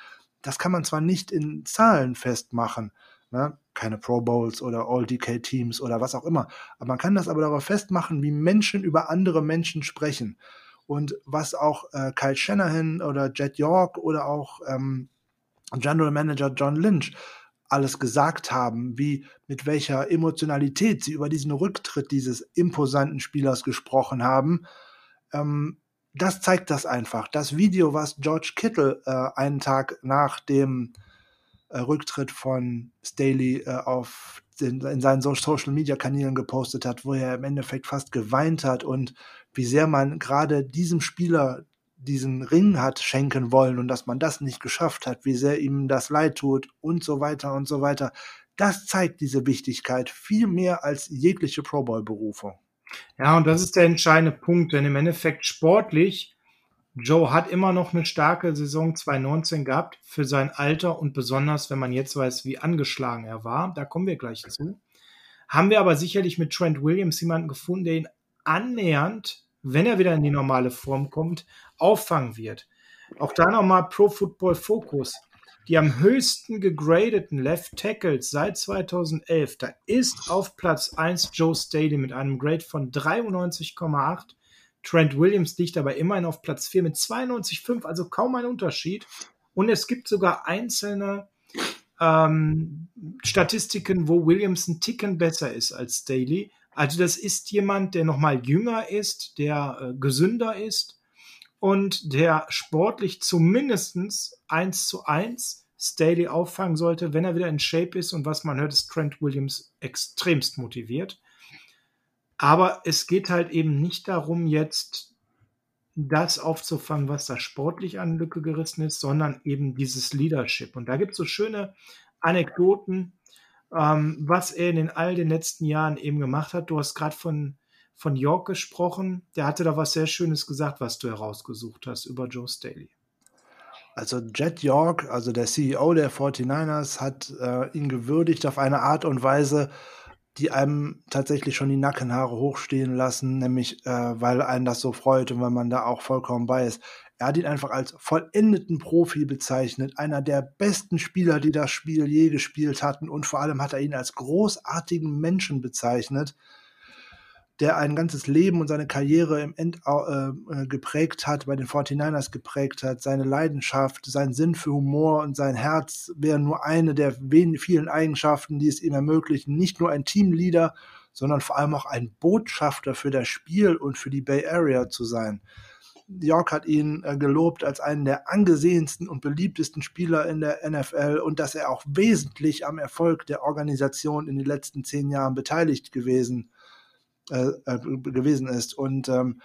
Das kann man zwar nicht in Zahlen festmachen, ne? keine Pro Bowls oder All-DK-Teams oder was auch immer, aber man kann das aber darauf festmachen, wie Menschen über andere Menschen sprechen. Und was auch äh, Kyle Shanahan oder Jet York oder auch ähm, General Manager John Lynch alles gesagt haben, wie mit welcher Emotionalität sie über diesen Rücktritt dieses imposanten Spielers gesprochen haben. Ähm, das zeigt das einfach. Das Video, was George Kittle äh, einen Tag nach dem äh, Rücktritt von Staley äh, auf den, in seinen Social Media Kanälen gepostet hat, wo er im Endeffekt fast geweint hat und wie sehr man gerade diesem Spieler diesen Ring hat schenken wollen und dass man das nicht geschafft hat, wie sehr ihm das leid tut und so weiter und so weiter. Das zeigt diese Wichtigkeit viel mehr als jegliche Pro Bowl Berufung. Ja, und das ist der entscheidende Punkt, denn im Endeffekt sportlich, Joe hat immer noch eine starke Saison 2019 gehabt für sein Alter und besonders, wenn man jetzt weiß, wie angeschlagen er war, da kommen wir gleich zu. Haben wir aber sicherlich mit Trent Williams jemanden gefunden, der ihn annähernd wenn er wieder in die normale Form kommt, auffangen wird. Auch da nochmal Pro Football Focus. Die am höchsten gegradeten Left Tackles seit 2011, da ist auf Platz 1 Joe Staley mit einem Grade von 93,8. Trent Williams liegt aber immerhin auf Platz 4 mit 92,5, also kaum ein Unterschied. Und es gibt sogar einzelne ähm, Statistiken, wo Williams ein Ticken besser ist als Staley. Also das ist jemand, der noch mal jünger ist, der äh, gesünder ist und der sportlich zumindestens eins zu eins Staley auffangen sollte, wenn er wieder in Shape ist. Und was man hört, ist Trent Williams extremst motiviert. Aber es geht halt eben nicht darum, jetzt das aufzufangen, was da sportlich an Lücke gerissen ist, sondern eben dieses Leadership. Und da gibt es so schöne Anekdoten ähm, was er in all den letzten Jahren eben gemacht hat. Du hast gerade von, von York gesprochen. Der hatte da was sehr Schönes gesagt, was du herausgesucht hast über Joe Staley. Also Jet York, also der CEO der 49ers, hat äh, ihn gewürdigt auf eine Art und Weise, die einem tatsächlich schon die Nackenhaare hochstehen lassen, nämlich äh, weil einen das so freut und weil man da auch vollkommen bei ist. Er hat ihn einfach als vollendeten Profi bezeichnet, einer der besten Spieler, die das Spiel je gespielt hatten. Und vor allem hat er ihn als großartigen Menschen bezeichnet, der ein ganzes Leben und seine Karriere im End äh, äh geprägt hat, bei den 49ers geprägt hat, seine Leidenschaft, sein Sinn für Humor und sein Herz wären nur eine der vielen Eigenschaften, die es ihm ermöglichen, nicht nur ein Teamleader, sondern vor allem auch ein Botschafter für das Spiel und für die Bay Area zu sein. York hat ihn äh, gelobt als einen der angesehensten und beliebtesten Spieler in der NFL und dass er auch wesentlich am Erfolg der Organisation in den letzten zehn Jahren beteiligt gewesen, äh, äh, gewesen ist. Und ähm,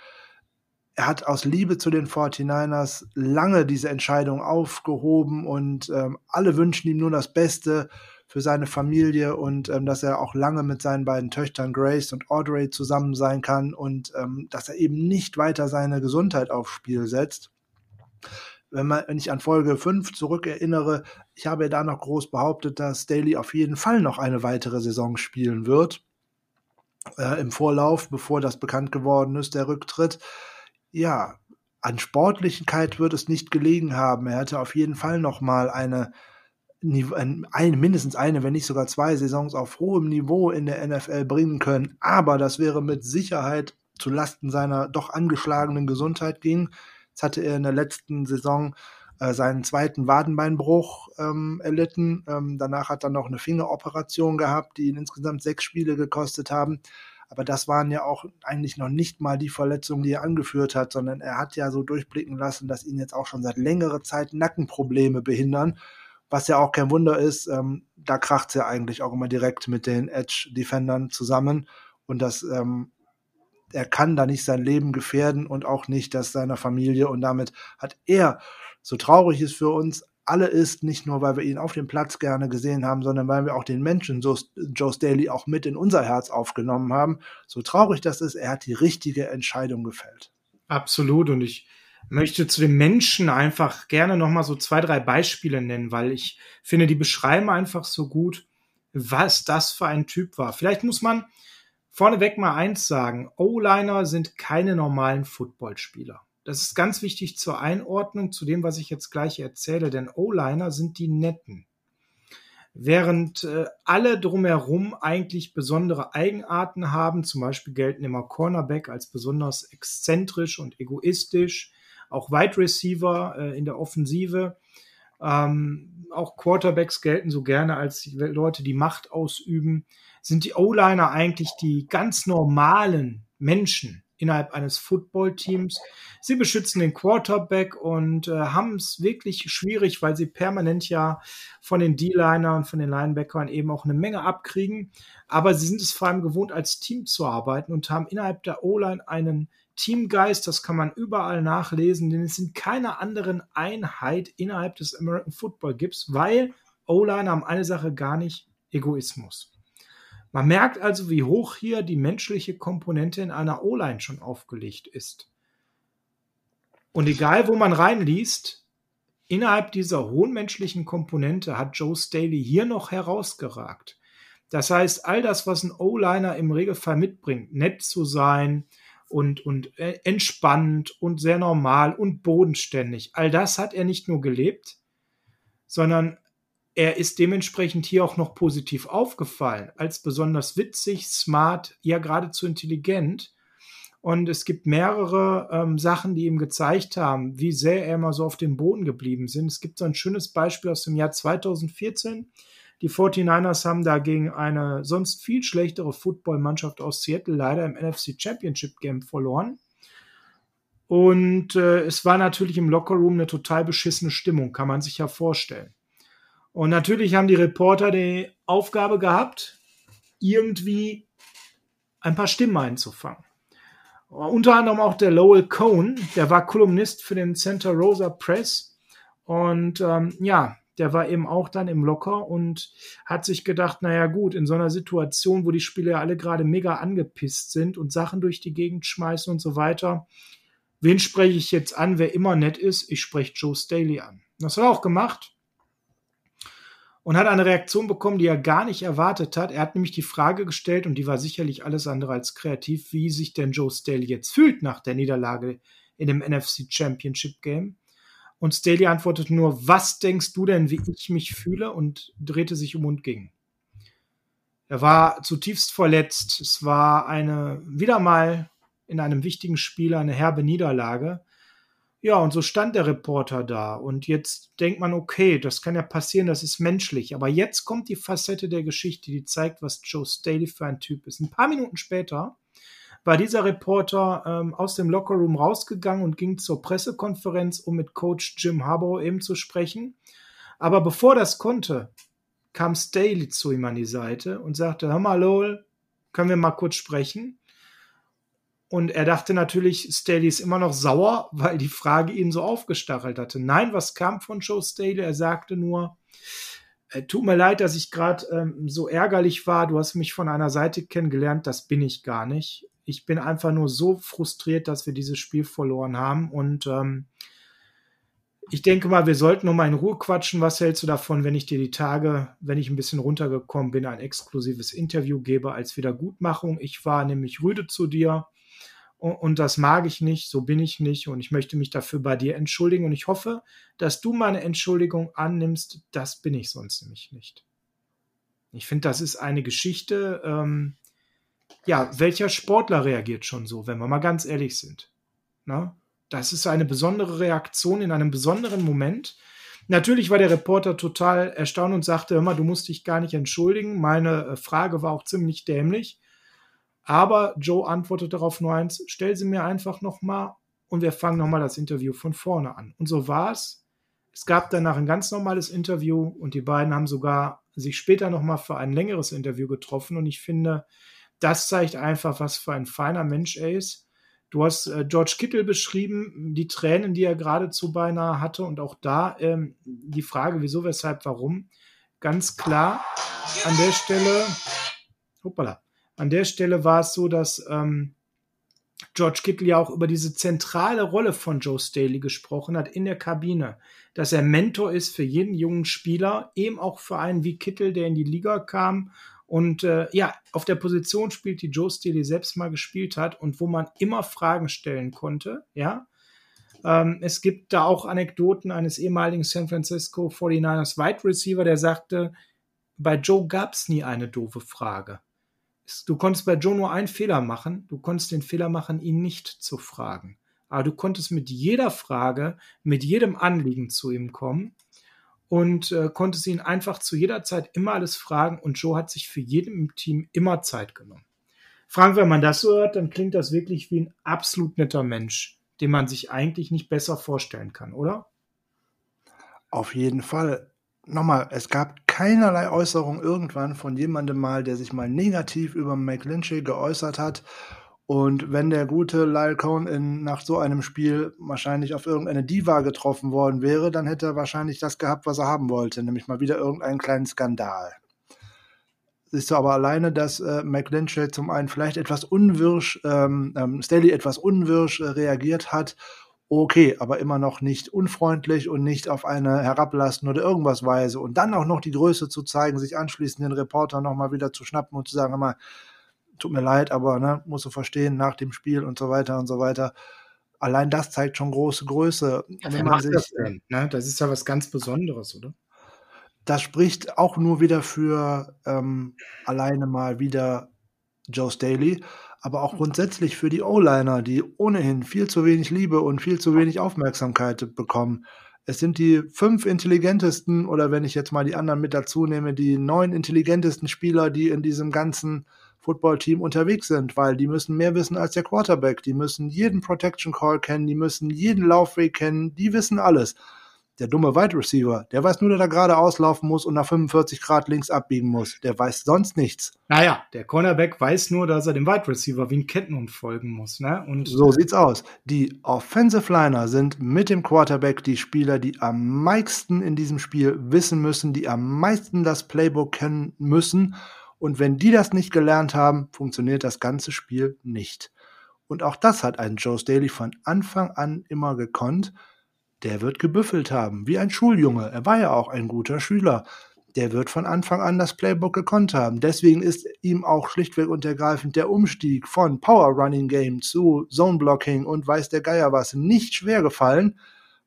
er hat aus Liebe zu den 49ers lange diese Entscheidung aufgehoben und ähm, alle wünschen ihm nur das Beste für seine Familie und ähm, dass er auch lange mit seinen beiden Töchtern Grace und Audrey zusammen sein kann und ähm, dass er eben nicht weiter seine Gesundheit aufs Spiel setzt. Wenn, man, wenn ich an Folge 5 zurückerinnere, ich habe ja da noch groß behauptet, dass Daly auf jeden Fall noch eine weitere Saison spielen wird. Äh, Im Vorlauf, bevor das bekannt geworden ist, der Rücktritt. Ja, an Sportlichkeit wird es nicht gelegen haben. Er hatte auf jeden Fall noch mal eine eine, mindestens eine, wenn nicht sogar zwei Saisons auf hohem Niveau in der NFL bringen können. Aber das wäre mit Sicherheit zu Lasten seiner doch angeschlagenen Gesundheit ging. Jetzt hatte er in der letzten Saison äh, seinen zweiten Wadenbeinbruch ähm, erlitten. Ähm, danach hat er noch eine Fingeroperation gehabt, die ihn insgesamt sechs Spiele gekostet haben. Aber das waren ja auch eigentlich noch nicht mal die Verletzungen, die er angeführt hat, sondern er hat ja so durchblicken lassen, dass ihn jetzt auch schon seit längerer Zeit Nackenprobleme behindern was ja auch kein Wunder ist, ähm, da kracht es ja eigentlich auch immer direkt mit den Edge-Defendern zusammen. Und das, ähm, er kann da nicht sein Leben gefährden und auch nicht das seiner Familie. Und damit hat er, so traurig es für uns alle ist, nicht nur, weil wir ihn auf dem Platz gerne gesehen haben, sondern weil wir auch den Menschen so Joe Staley auch mit in unser Herz aufgenommen haben. So traurig das ist, er hat die richtige Entscheidung gefällt. Absolut. Und ich möchte zu den Menschen einfach gerne nochmal so zwei, drei Beispiele nennen, weil ich finde, die beschreiben einfach so gut, was das für ein Typ war. Vielleicht muss man vorneweg mal eins sagen. O-Liner sind keine normalen Footballspieler. Das ist ganz wichtig zur Einordnung zu dem, was ich jetzt gleich erzähle, denn O-Liner sind die Netten. Während äh, alle drumherum eigentlich besondere Eigenarten haben, zum Beispiel gelten immer Cornerback als besonders exzentrisch und egoistisch, auch Wide Receiver äh, in der Offensive. Ähm, auch Quarterbacks gelten so gerne als Leute, die Macht ausüben. Sind die O-Liner eigentlich die ganz normalen Menschen innerhalb eines Footballteams? Sie beschützen den Quarterback und äh, haben es wirklich schwierig, weil sie permanent ja von den D-Linern, von den Linebackern eben auch eine Menge abkriegen. Aber sie sind es vor allem gewohnt, als Team zu arbeiten und haben innerhalb der O-Line einen Teamgeist, das kann man überall nachlesen, denn es sind keine anderen Einheit innerhalb des American Football Gips, weil O-Line haben eine Sache gar nicht, Egoismus. Man merkt also, wie hoch hier die menschliche Komponente in einer O-Line schon aufgelegt ist. Und egal, wo man reinliest, innerhalb dieser hohen menschlichen Komponente hat Joe Staley hier noch herausgeragt. Das heißt, all das, was ein O-Liner im Regelfall mitbringt, nett zu sein, und, und äh, entspannt und sehr normal und bodenständig. All das hat er nicht nur gelebt, sondern er ist dementsprechend hier auch noch positiv aufgefallen, als besonders witzig, smart, ja geradezu intelligent. Und es gibt mehrere ähm, Sachen, die ihm gezeigt haben, wie sehr er immer so auf dem Boden geblieben sind. Es gibt so ein schönes Beispiel aus dem Jahr 2014. Die 49ers haben dagegen eine sonst viel schlechtere Footballmannschaft aus Seattle leider im NFC Championship Game verloren. Und äh, es war natürlich im Lockerroom eine total beschissene Stimmung, kann man sich ja vorstellen. Und natürlich haben die Reporter die Aufgabe gehabt, irgendwie ein paar Stimmen einzufangen. Unter anderem auch der Lowell Cohn, der war Kolumnist für den Santa Rosa Press. Und ähm, ja, der war eben auch dann im Locker und hat sich gedacht, naja gut, in so einer Situation, wo die Spieler alle gerade mega angepisst sind und Sachen durch die Gegend schmeißen und so weiter, wen spreche ich jetzt an, wer immer nett ist? Ich spreche Joe Staley an. Das hat er auch gemacht und hat eine Reaktion bekommen, die er gar nicht erwartet hat. Er hat nämlich die Frage gestellt, und die war sicherlich alles andere als kreativ, wie sich denn Joe Staley jetzt fühlt nach der Niederlage in dem NFC Championship Game. Und Staley antwortete nur, was denkst du denn, wie ich mich fühle? Und drehte sich um und ging. Er war zutiefst verletzt. Es war eine, wieder mal in einem wichtigen Spiel eine herbe Niederlage. Ja, und so stand der Reporter da. Und jetzt denkt man, okay, das kann ja passieren, das ist menschlich. Aber jetzt kommt die Facette der Geschichte, die zeigt, was Joe Staley für ein Typ ist. Ein paar Minuten später war dieser Reporter ähm, aus dem Lockerroom rausgegangen und ging zur Pressekonferenz, um mit Coach Jim Harbaugh eben zu sprechen. Aber bevor das konnte, kam Staley zu ihm an die Seite und sagte, hör mal, Lowell, können wir mal kurz sprechen? Und er dachte natürlich, Staley ist immer noch sauer, weil die Frage ihn so aufgestachelt hatte. Nein, was kam von Joe Staley? Er sagte nur, äh, tut mir leid, dass ich gerade ähm, so ärgerlich war. Du hast mich von einer Seite kennengelernt, das bin ich gar nicht ich bin einfach nur so frustriert, dass wir dieses Spiel verloren haben. Und ähm, ich denke mal, wir sollten noch mal in Ruhe quatschen. Was hältst du davon, wenn ich dir die Tage, wenn ich ein bisschen runtergekommen bin, ein exklusives Interview gebe als Wiedergutmachung? Ich war nämlich rüde zu dir und, und das mag ich nicht, so bin ich nicht und ich möchte mich dafür bei dir entschuldigen und ich hoffe, dass du meine Entschuldigung annimmst. Das bin ich sonst nämlich nicht. Ich finde, das ist eine Geschichte, ähm, ja, welcher Sportler reagiert schon so, wenn wir mal ganz ehrlich sind? Na? Das ist eine besondere Reaktion in einem besonderen Moment. Natürlich war der Reporter total erstaunt und sagte immer, du musst dich gar nicht entschuldigen. Meine äh, Frage war auch ziemlich dämlich. Aber Joe antwortete darauf nur eins, stell sie mir einfach nochmal und wir fangen nochmal das Interview von vorne an. Und so war es. Es gab danach ein ganz normales Interview und die beiden haben sogar sich später nochmal für ein längeres Interview getroffen. Und ich finde, das zeigt einfach, was für ein feiner Mensch er ist. Du hast äh, George Kittle beschrieben, die Tränen, die er geradezu beinahe hatte und auch da ähm, die Frage, wieso, weshalb, warum. Ganz klar, an der Stelle, hoppala, an der Stelle war es so, dass ähm, George Kittle ja auch über diese zentrale Rolle von Joe Staley gesprochen hat in der Kabine, dass er Mentor ist für jeden jungen Spieler, eben auch für einen wie Kittle, der in die Liga kam und äh, ja, auf der Position spielt, die Joe Staley selbst mal gespielt hat und wo man immer Fragen stellen konnte, ja. Ähm, es gibt da auch Anekdoten eines ehemaligen San Francisco 49ers Wide Receiver, der sagte, bei Joe gab es nie eine doofe Frage. Du konntest bei Joe nur einen Fehler machen, du konntest den Fehler machen, ihn nicht zu fragen. Aber du konntest mit jeder Frage, mit jedem Anliegen zu ihm kommen und äh, konnte sie ihn einfach zu jeder Zeit immer alles fragen und Joe hat sich für jeden im Team immer Zeit genommen. Frank, wenn man das so hört, dann klingt das wirklich wie ein absolut netter Mensch, den man sich eigentlich nicht besser vorstellen kann, oder? Auf jeden Fall. Nochmal, es gab keinerlei Äußerung irgendwann von jemandem mal, der sich mal negativ über McLinchy geäußert hat und wenn der gute Lyle Cohn in, nach so einem Spiel wahrscheinlich auf irgendeine Diva getroffen worden wäre, dann hätte er wahrscheinlich das gehabt, was er haben wollte, nämlich mal wieder irgendeinen kleinen Skandal. Siehst du aber alleine, dass äh, McLinchy zum einen vielleicht etwas unwirsch, ähm, ähm, Staley etwas unwirsch äh, reagiert hat, okay, aber immer noch nicht unfreundlich und nicht auf eine herablassen oder irgendwas Weise. Und dann auch noch die Größe zu zeigen, sich anschließend den Reporter nochmal wieder zu schnappen und zu sagen, mal, tut mir leid, aber ne, musst du verstehen, nach dem Spiel und so weiter und so weiter. Allein das zeigt schon große Größe. Wenn man sich, das, denn, ne? das ist ja was ganz Besonderes, oder? Das spricht auch nur wieder für ähm, alleine mal wieder Joe Staley, aber auch grundsätzlich für die O-Liner, die ohnehin viel zu wenig Liebe und viel zu wenig Aufmerksamkeit bekommen. Es sind die fünf intelligentesten, oder wenn ich jetzt mal die anderen mit dazu nehme, die neun intelligentesten Spieler, die in diesem ganzen Footballteam unterwegs sind, weil die müssen mehr wissen als der Quarterback. Die müssen jeden Protection Call kennen, die müssen jeden Laufweg kennen, die wissen alles. Der dumme Wide Receiver, der weiß nur, dass er gerade auslaufen muss und nach 45 Grad links abbiegen muss. Der weiß sonst nichts. Naja, der Cornerback weiß nur, dass er dem Wide Receiver wie ein Kettenhund folgen muss. Ne? Und so sieht's aus. Die Offensive Liner sind mit dem Quarterback die Spieler, die am meisten in diesem Spiel wissen müssen, die am meisten das Playbook kennen müssen. Und wenn die das nicht gelernt haben, funktioniert das ganze Spiel nicht. Und auch das hat ein Joe Staley von Anfang an immer gekonnt. Der wird gebüffelt haben, wie ein Schuljunge. Er war ja auch ein guter Schüler. Der wird von Anfang an das Playbook gekonnt haben. Deswegen ist ihm auch schlichtweg und ergreifend der Umstieg von Power Running Game zu Zone Blocking und weiß der Geier was nicht schwer gefallen,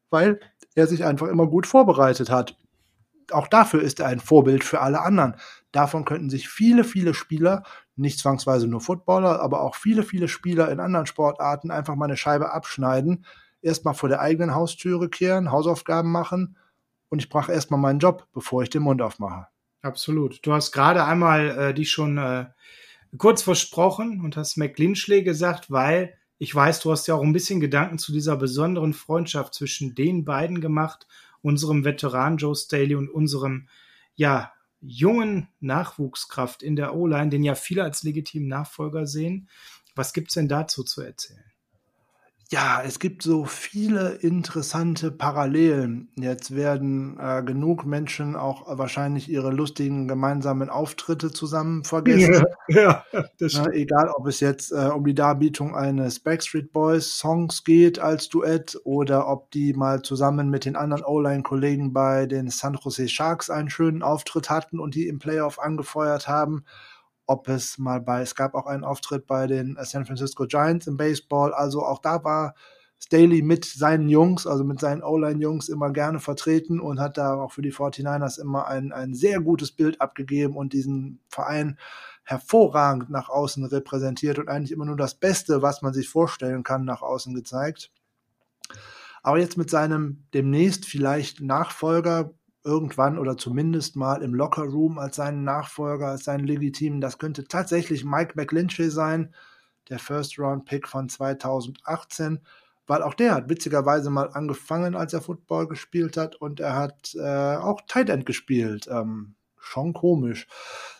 weil er sich einfach immer gut vorbereitet hat. Auch dafür ist er ein Vorbild für alle anderen. Davon könnten sich viele, viele Spieler nicht zwangsweise nur Footballer, aber auch viele, viele Spieler in anderen Sportarten einfach mal eine Scheibe abschneiden, erstmal vor der eigenen Haustüre kehren, Hausaufgaben machen und ich brauche erstmal meinen Job, bevor ich den Mund aufmache. Absolut. Du hast gerade einmal äh, die schon äh, kurz versprochen und hast McLinchley gesagt, weil ich weiß, du hast ja auch ein bisschen Gedanken zu dieser besonderen Freundschaft zwischen den beiden gemacht, unserem Veteran Joe Staley und unserem ja jungen Nachwuchskraft in der O-Line, den ja viele als legitimen Nachfolger sehen. Was gibt's denn dazu zu erzählen? Ja, es gibt so viele interessante Parallelen. Jetzt werden äh, genug Menschen auch wahrscheinlich ihre lustigen gemeinsamen Auftritte zusammen vergessen. Ja, ja das stimmt. egal, ob es jetzt äh, um die Darbietung eines Backstreet Boys Songs geht als Duett oder ob die mal zusammen mit den anderen O-Line-Kollegen bei den San Jose Sharks einen schönen Auftritt hatten und die im Playoff angefeuert haben ob es mal bei, es gab auch einen Auftritt bei den äh, San Francisco Giants im Baseball, also auch da war Staley mit seinen Jungs, also mit seinen O-Line-Jungs immer gerne vertreten und hat da auch für die 49ers immer ein, ein sehr gutes Bild abgegeben und diesen Verein hervorragend nach außen repräsentiert und eigentlich immer nur das Beste, was man sich vorstellen kann, nach außen gezeigt. Aber jetzt mit seinem demnächst vielleicht Nachfolger irgendwann oder zumindest mal im Locker Room als seinen Nachfolger, als seinen legitimen. Das könnte tatsächlich Mike McGlinchey sein, der First Round Pick von 2018, weil auch der hat witzigerweise mal angefangen, als er Football gespielt hat und er hat äh, auch Tight End gespielt. Ähm, schon komisch.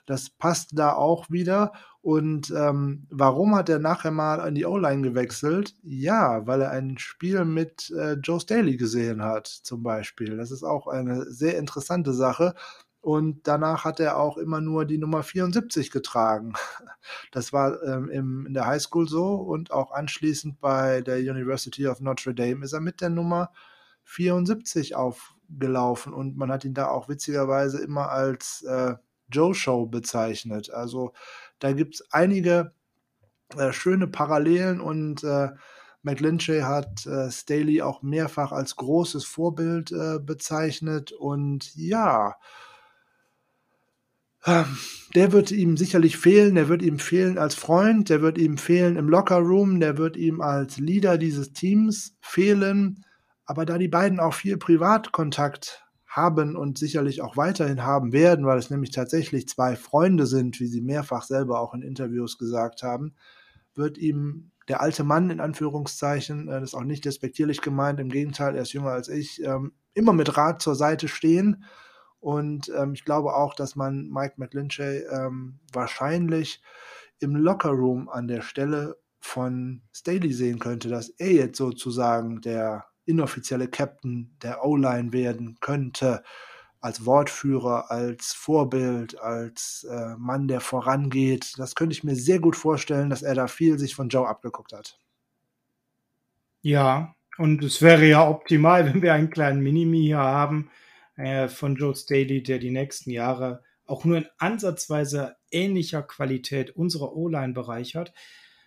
Das passt da auch wieder. Und ähm, warum hat er nachher mal an die O-Line gewechselt? Ja, weil er ein Spiel mit äh, Joe Staley gesehen hat, zum Beispiel. Das ist auch eine sehr interessante Sache. Und danach hat er auch immer nur die Nummer 74 getragen. Das war ähm, im, in der Highschool so und auch anschließend bei der University of Notre Dame ist er mit der Nummer 74 aufgelaufen und man hat ihn da auch witzigerweise immer als äh, Joe Show bezeichnet. Also da gibt es einige äh, schöne Parallelen und äh, McLinchay hat äh, Staley auch mehrfach als großes Vorbild äh, bezeichnet. Und ja, ähm, der wird ihm sicherlich fehlen, der wird ihm fehlen als Freund, der wird ihm fehlen im Lockerroom, der wird ihm als Leader dieses Teams fehlen. Aber da die beiden auch viel Privatkontakt haben und sicherlich auch weiterhin haben werden, weil es nämlich tatsächlich zwei Freunde sind, wie sie mehrfach selber auch in Interviews gesagt haben, wird ihm der alte Mann in Anführungszeichen, äh, das ist auch nicht despektierlich gemeint, im Gegenteil, er ist jünger als ich, ähm, immer mit Rat zur Seite stehen. Und ähm, ich glaube auch, dass man Mike McLinchay ähm, wahrscheinlich im Lockerroom an der Stelle von Staley sehen könnte, dass er jetzt sozusagen der inoffizielle Captain der O-Line werden könnte, als Wortführer, als Vorbild, als äh, Mann, der vorangeht. Das könnte ich mir sehr gut vorstellen, dass er da viel sich von Joe abgeguckt hat. Ja, und es wäre ja optimal, wenn wir einen kleinen Minimi hier haben äh, von Joe Staley, der die nächsten Jahre auch nur in ansatzweise ähnlicher Qualität unsere O-Line bereichert.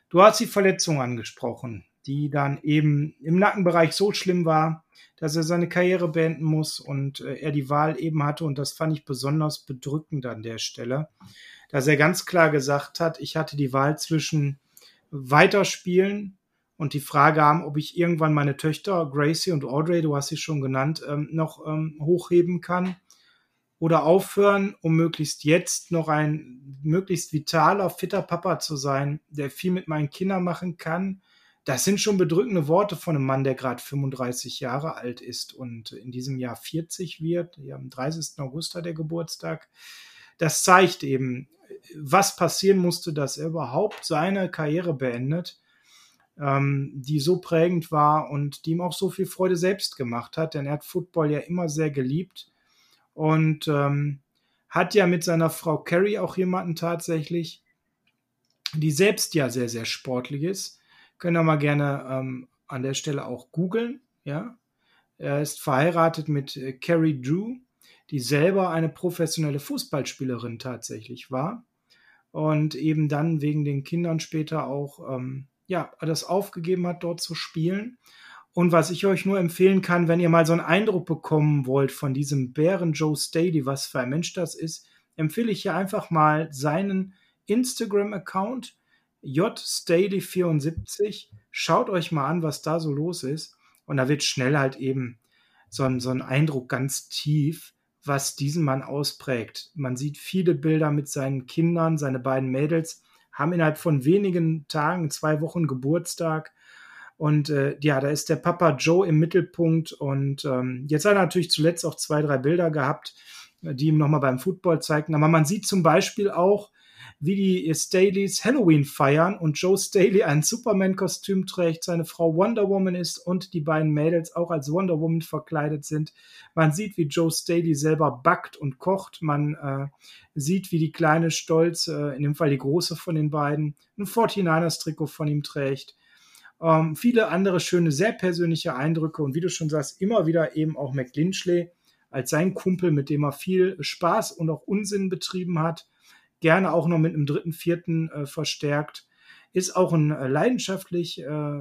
Du hast die Verletzung angesprochen die dann eben im Nackenbereich so schlimm war, dass er seine Karriere beenden muss und äh, er die Wahl eben hatte. Und das fand ich besonders bedrückend an der Stelle, dass er ganz klar gesagt hat, ich hatte die Wahl zwischen weiterspielen und die Frage haben, ob ich irgendwann meine Töchter Gracie und Audrey, du hast sie schon genannt, ähm, noch ähm, hochheben kann oder aufhören, um möglichst jetzt noch ein möglichst vitaler, fitter Papa zu sein, der viel mit meinen Kindern machen kann, das sind schon bedrückende Worte von einem Mann, der gerade 35 Jahre alt ist und in diesem Jahr 40 wird. Ja, am 30. August hat er Geburtstag. Das zeigt eben, was passieren musste, dass er überhaupt seine Karriere beendet, ähm, die so prägend war und die ihm auch so viel Freude selbst gemacht hat, denn er hat Football ja immer sehr geliebt und ähm, hat ja mit seiner Frau Carrie auch jemanden tatsächlich, die selbst ja sehr, sehr sportlich ist. Können wir mal gerne ähm, an der Stelle auch googeln, ja. Er ist verheiratet mit äh, Carrie Drew, die selber eine professionelle Fußballspielerin tatsächlich war und eben dann wegen den Kindern später auch ähm, ja das aufgegeben hat, dort zu spielen. Und was ich euch nur empfehlen kann, wenn ihr mal so einen Eindruck bekommen wollt von diesem Bären Joe Staley, was für ein Mensch das ist, empfehle ich hier einfach mal seinen Instagram-Account jstaley74. Schaut euch mal an, was da so los ist. Und da wird schnell halt eben so ein, so ein Eindruck ganz tief, was diesen Mann ausprägt. Man sieht viele Bilder mit seinen Kindern, seine beiden Mädels haben innerhalb von wenigen Tagen, zwei Wochen Geburtstag. Und äh, ja, da ist der Papa Joe im Mittelpunkt. Und ähm, jetzt hat er natürlich zuletzt auch zwei, drei Bilder gehabt, die ihm nochmal beim Football zeigten. Aber man sieht zum Beispiel auch, wie die Staleys Halloween feiern und Joe Staley ein Superman-Kostüm trägt, seine Frau Wonder Woman ist und die beiden Mädels auch als Wonder Woman verkleidet sind. Man sieht, wie Joe Staley selber backt und kocht. Man äh, sieht, wie die kleine Stolz, äh, in dem Fall die große von den beiden, ein 49ers-Trikot von ihm trägt. Ähm, viele andere schöne, sehr persönliche Eindrücke und wie du schon sagst, immer wieder eben auch McLinchley als sein Kumpel, mit dem er viel Spaß und auch Unsinn betrieben hat gerne auch noch mit einem dritten, vierten äh, verstärkt. Ist auch ein äh, leidenschaftlich, äh,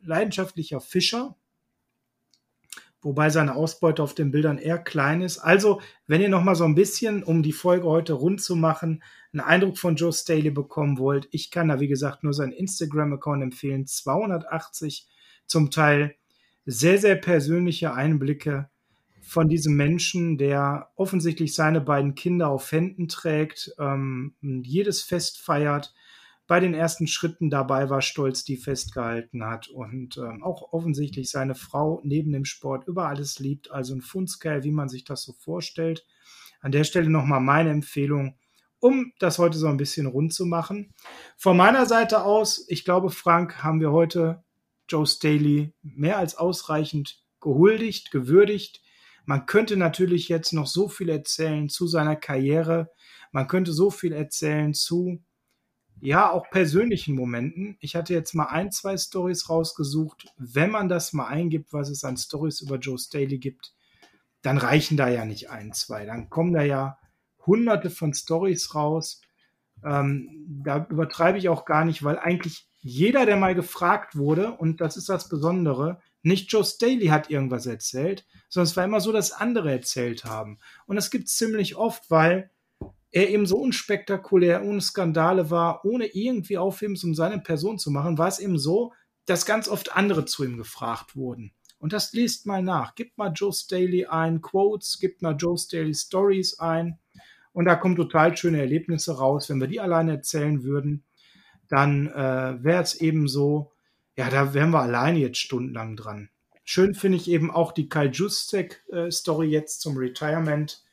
leidenschaftlicher Fischer, wobei seine Ausbeute auf den Bildern eher klein ist. Also, wenn ihr noch mal so ein bisschen, um die Folge heute rund zu machen, einen Eindruck von Joe Staley bekommen wollt, ich kann da wie gesagt nur seinen Instagram-Account empfehlen. 280 zum Teil sehr, sehr persönliche Einblicke von diesem Menschen, der offensichtlich seine beiden Kinder auf Händen trägt, ähm, jedes Fest feiert, bei den ersten Schritten dabei war, stolz die festgehalten hat und ähm, auch offensichtlich seine Frau neben dem Sport über alles liebt, also ein Fundskerl, wie man sich das so vorstellt. An der Stelle nochmal meine Empfehlung, um das heute so ein bisschen rund zu machen. Von meiner Seite aus, ich glaube, Frank, haben wir heute Joe Staley mehr als ausreichend gehuldigt, gewürdigt. Man könnte natürlich jetzt noch so viel erzählen zu seiner Karriere. Man könnte so viel erzählen zu, ja, auch persönlichen Momenten. Ich hatte jetzt mal ein, zwei Stories rausgesucht. Wenn man das mal eingibt, was es an Stories über Joe Staley gibt, dann reichen da ja nicht ein, zwei. Dann kommen da ja hunderte von Stories raus. Ähm, da übertreibe ich auch gar nicht, weil eigentlich jeder, der mal gefragt wurde, und das ist das Besondere, nicht Joe Staley hat irgendwas erzählt, sondern es war immer so, dass andere erzählt haben. Und das gibt es ziemlich oft, weil er eben so unspektakulär, ohne Skandale war, ohne irgendwie Aufhebens um seine Person zu machen, war es eben so, dass ganz oft andere zu ihm gefragt wurden. Und das liest mal nach. Gibt mal Joe Staley ein, Quotes, gibt mal Joe Staley Stories ein. Und da kommen total schöne Erlebnisse raus. Wenn wir die alleine erzählen würden, dann äh, wäre es eben so, ja, da wären wir alleine jetzt stundenlang dran. Schön finde ich eben auch die Kyle Justek-Story äh, jetzt zum Retirement,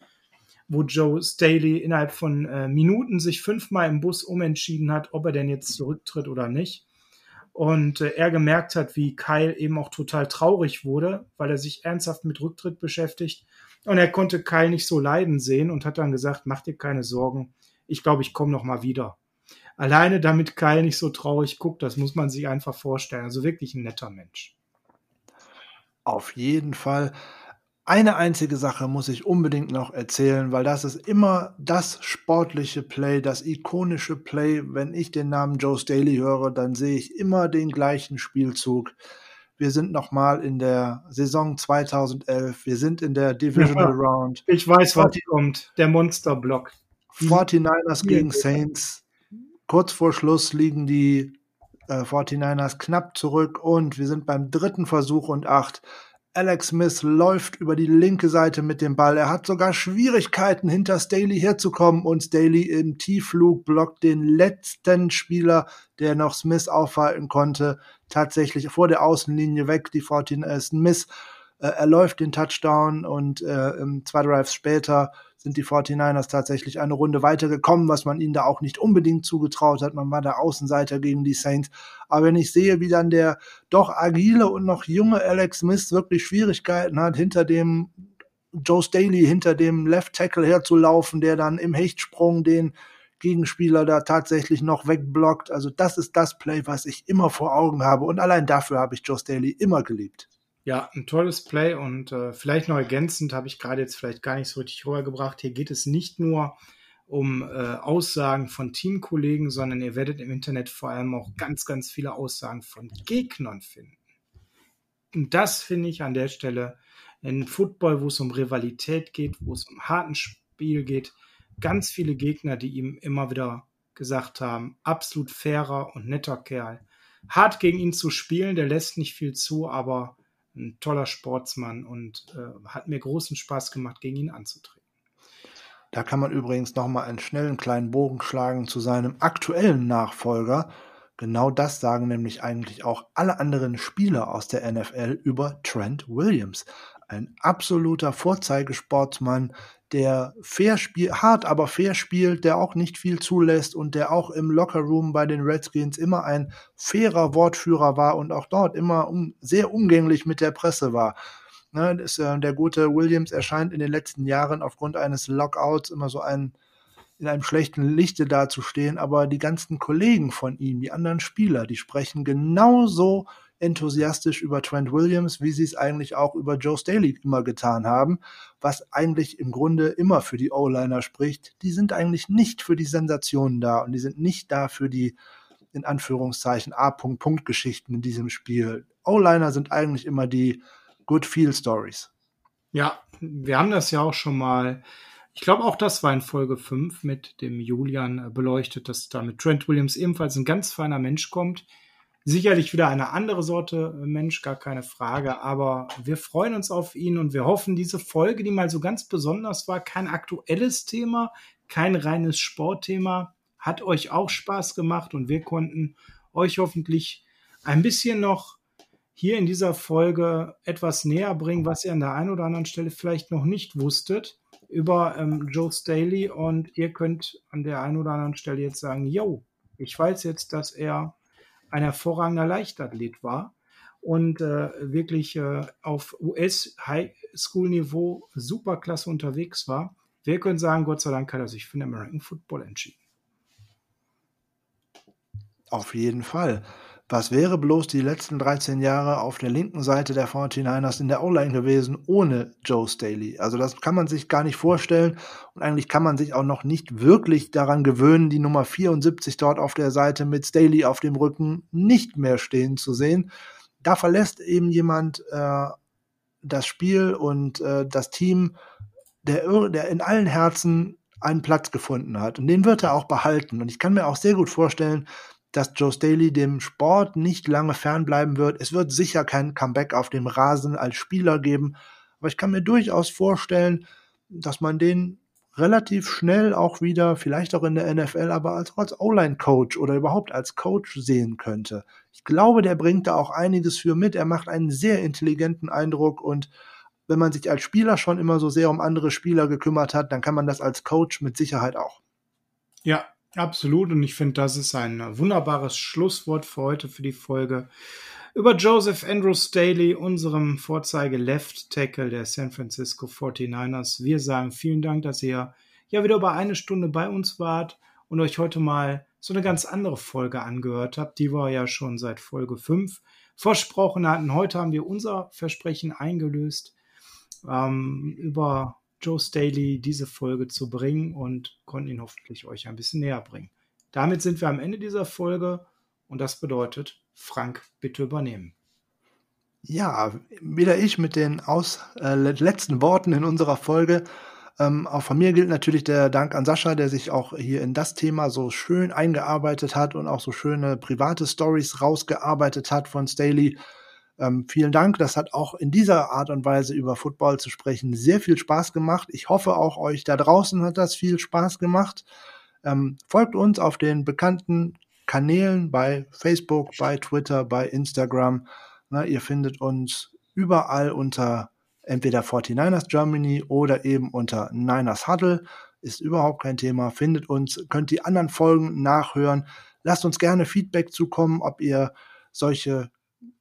wo Joe Staley innerhalb von äh, Minuten sich fünfmal im Bus umentschieden hat, ob er denn jetzt zurücktritt oder nicht. Und äh, er gemerkt hat, wie Kyle eben auch total traurig wurde, weil er sich ernsthaft mit Rücktritt beschäftigt. Und er konnte Kyle nicht so leiden sehen und hat dann gesagt, mach dir keine Sorgen, ich glaube, ich komme noch mal wieder alleine damit Kai nicht so traurig guckt, das muss man sich einfach vorstellen. Also wirklich ein netter Mensch. Auf jeden Fall. Eine einzige Sache muss ich unbedingt noch erzählen, weil das ist immer das sportliche Play, das ikonische Play. Wenn ich den Namen Joe Staley höre, dann sehe ich immer den gleichen Spielzug. Wir sind nochmal in der Saison 2011. Wir sind in der Divisional ja, Round. Ich weiß, was kommt. Der Monsterblock. 49ers gegen Saints. Kurz vor Schluss liegen die äh, 49ers knapp zurück und wir sind beim dritten Versuch und acht. Alex Smith läuft über die linke Seite mit dem Ball. Er hat sogar Schwierigkeiten, hinter Staley herzukommen und Staley im Tiefflug blockt den letzten Spieler, der noch Smith aufhalten konnte, tatsächlich vor der Außenlinie weg. Die 14 äh, Smith äh, er läuft den Touchdown und äh, zwei Drives später sind die 49ers tatsächlich eine Runde weitergekommen, was man ihnen da auch nicht unbedingt zugetraut hat. Man war der Außenseiter gegen die Saints. Aber wenn ich sehe, wie dann der doch agile und noch junge Alex Smith wirklich Schwierigkeiten hat, hinter dem Joe Staley, hinter dem Left Tackle herzulaufen, der dann im Hechtsprung den Gegenspieler da tatsächlich noch wegblockt. Also das ist das Play, was ich immer vor Augen habe. Und allein dafür habe ich Joe Staley immer geliebt. Ja, ein tolles Play und äh, vielleicht noch ergänzend habe ich gerade jetzt vielleicht gar nicht so richtig rübergebracht. Hier geht es nicht nur um äh, Aussagen von Teamkollegen, sondern ihr werdet im Internet vor allem auch ganz, ganz viele Aussagen von Gegnern finden. Und das finde ich an der Stelle in Football, wo es um Rivalität geht, wo es um harten Spiel geht, ganz viele Gegner, die ihm immer wieder gesagt haben, absolut fairer und netter Kerl. Hart gegen ihn zu spielen, der lässt nicht viel zu, aber ein toller Sportsmann und äh, hat mir großen Spaß gemacht, gegen ihn anzutreten. Da kann man übrigens nochmal einen schnellen kleinen Bogen schlagen zu seinem aktuellen Nachfolger. Genau das sagen nämlich eigentlich auch alle anderen Spieler aus der NFL über Trent Williams. Ein absoluter Vorzeigesportsmann, der fair spielt, hart, aber fair spielt, der auch nicht viel zulässt und der auch im Lockerroom bei den Redskins immer ein fairer Wortführer war und auch dort immer um, sehr umgänglich mit der Presse war. Ne, das, äh, der gute Williams erscheint in den letzten Jahren aufgrund eines Lockouts immer so ein, in einem schlechten Lichte dazustehen, aber die ganzen Kollegen von ihm, die anderen Spieler, die sprechen genauso enthusiastisch über Trent Williams, wie sie es eigentlich auch über Joe Staley immer getan haben, was eigentlich im Grunde immer für die O-Liner spricht. Die sind eigentlich nicht für die Sensationen da und die sind nicht da für die in Anführungszeichen A-Punkt-Punkt-Geschichten in diesem Spiel. O-Liner sind eigentlich immer die Good Feel Stories. Ja, wir haben das ja auch schon mal ich glaube, auch das war in Folge 5 mit dem Julian beleuchtet, dass da mit Trent Williams ebenfalls ein ganz feiner Mensch kommt, Sicherlich wieder eine andere Sorte äh, Mensch, gar keine Frage, aber wir freuen uns auf ihn und wir hoffen, diese Folge, die mal so ganz besonders war, kein aktuelles Thema, kein reines Sportthema, hat euch auch Spaß gemacht und wir konnten euch hoffentlich ein bisschen noch hier in dieser Folge etwas näher bringen, was ihr an der einen oder anderen Stelle vielleicht noch nicht wusstet über ähm, Joe Staley. Und ihr könnt an der einen oder anderen Stelle jetzt sagen, yo, ich weiß jetzt, dass er ein hervorragender Leichtathlet war und äh, wirklich äh, auf US-High-School-Niveau superklasse unterwegs war. Wir können sagen, Gott sei Dank hat er sich für den American Football entschieden. Auf jeden Fall. Was wäre bloß die letzten 13 Jahre auf der linken Seite der 49ers in der O-Line gewesen ohne Joe Staley? Also das kann man sich gar nicht vorstellen und eigentlich kann man sich auch noch nicht wirklich daran gewöhnen, die Nummer 74 dort auf der Seite mit Staley auf dem Rücken nicht mehr stehen zu sehen. Da verlässt eben jemand äh, das Spiel und äh, das Team, der, der in allen Herzen einen Platz gefunden hat. Und den wird er auch behalten. Und ich kann mir auch sehr gut vorstellen, dass Joe Staley dem Sport nicht lange fernbleiben wird. Es wird sicher kein Comeback auf dem Rasen als Spieler geben, aber ich kann mir durchaus vorstellen, dass man den relativ schnell auch wieder, vielleicht auch in der NFL, aber als, als O-Line-Coach oder überhaupt als Coach sehen könnte. Ich glaube, der bringt da auch einiges für mit. Er macht einen sehr intelligenten Eindruck und wenn man sich als Spieler schon immer so sehr um andere Spieler gekümmert hat, dann kann man das als Coach mit Sicherheit auch. Ja, Absolut, und ich finde, das ist ein wunderbares Schlusswort für heute für die Folge über Joseph Andrew Staley, unserem Vorzeige Left Tackle der San Francisco 49ers. Wir sagen vielen Dank, dass ihr ja wieder über eine Stunde bei uns wart und euch heute mal so eine ganz andere Folge angehört habt. Die war ja schon seit Folge 5 versprochen hatten. Heute haben wir unser Versprechen eingelöst ähm, über Joe Staley diese Folge zu bringen und konnten ihn hoffentlich euch ein bisschen näher bringen. Damit sind wir am Ende dieser Folge und das bedeutet, Frank, bitte übernehmen. Ja, wieder ich mit den aus, äh, letzten Worten in unserer Folge. Ähm, auch von mir gilt natürlich der Dank an Sascha, der sich auch hier in das Thema so schön eingearbeitet hat und auch so schöne private Stories rausgearbeitet hat von Staley. Ähm, vielen Dank. Das hat auch in dieser Art und Weise über Football zu sprechen sehr viel Spaß gemacht. Ich hoffe auch euch da draußen hat das viel Spaß gemacht. Ähm, folgt uns auf den bekannten Kanälen bei Facebook, bei Twitter, bei Instagram. Na, ihr findet uns überall unter entweder 49ers Germany oder eben unter Niners Huddle. Ist überhaupt kein Thema. Findet uns, könnt die anderen Folgen nachhören. Lasst uns gerne Feedback zukommen, ob ihr solche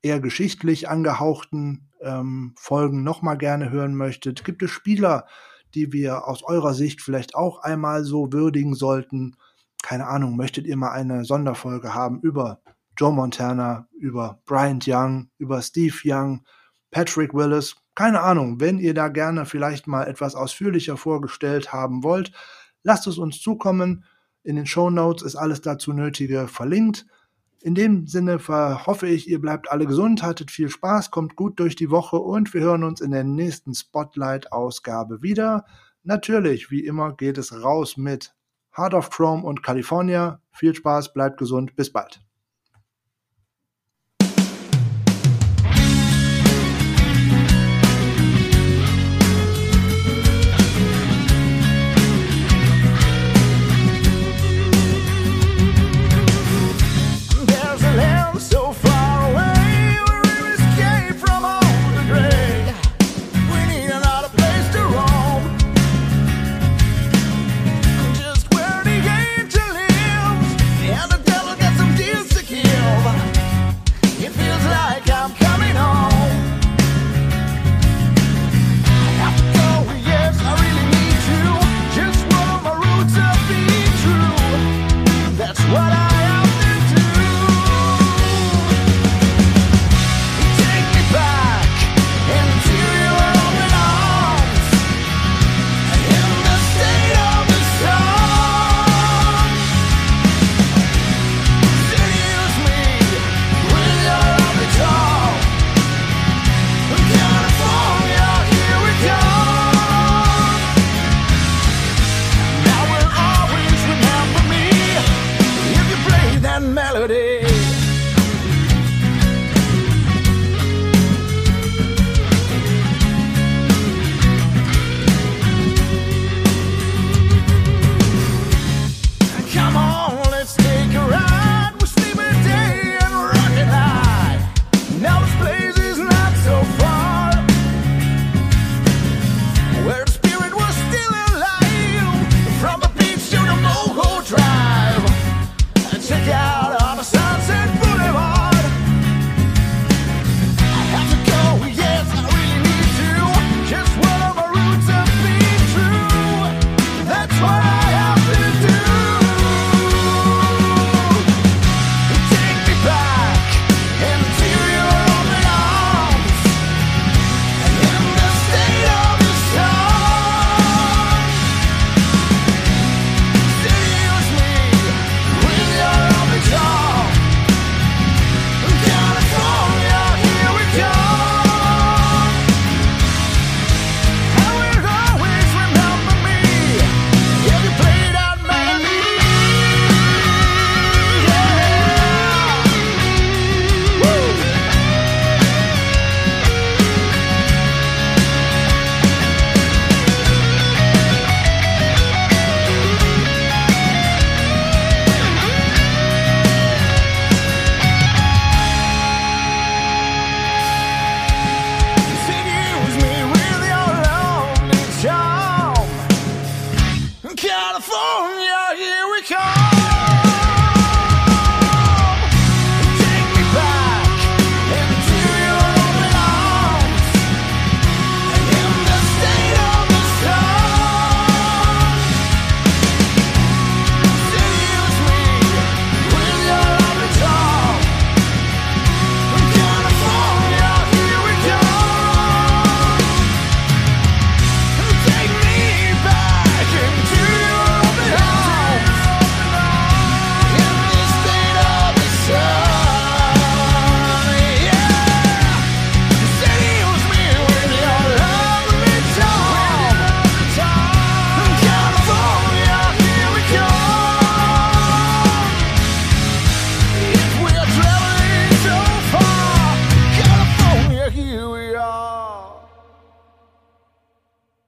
eher geschichtlich angehauchten ähm, Folgen nochmal gerne hören möchtet. Gibt es Spieler, die wir aus eurer Sicht vielleicht auch einmal so würdigen sollten? Keine Ahnung, möchtet ihr mal eine Sonderfolge haben über Joe Montana, über Bryant Young, über Steve Young, Patrick Willis? Keine Ahnung, wenn ihr da gerne vielleicht mal etwas ausführlicher vorgestellt haben wollt, lasst es uns zukommen. In den Show Notes ist alles dazu Nötige verlinkt. In dem Sinne hoffe ich, ihr bleibt alle gesund, hattet viel Spaß, kommt gut durch die Woche und wir hören uns in der nächsten Spotlight-Ausgabe wieder. Natürlich, wie immer, geht es raus mit Heart of Chrome und California. Viel Spaß, bleibt gesund, bis bald.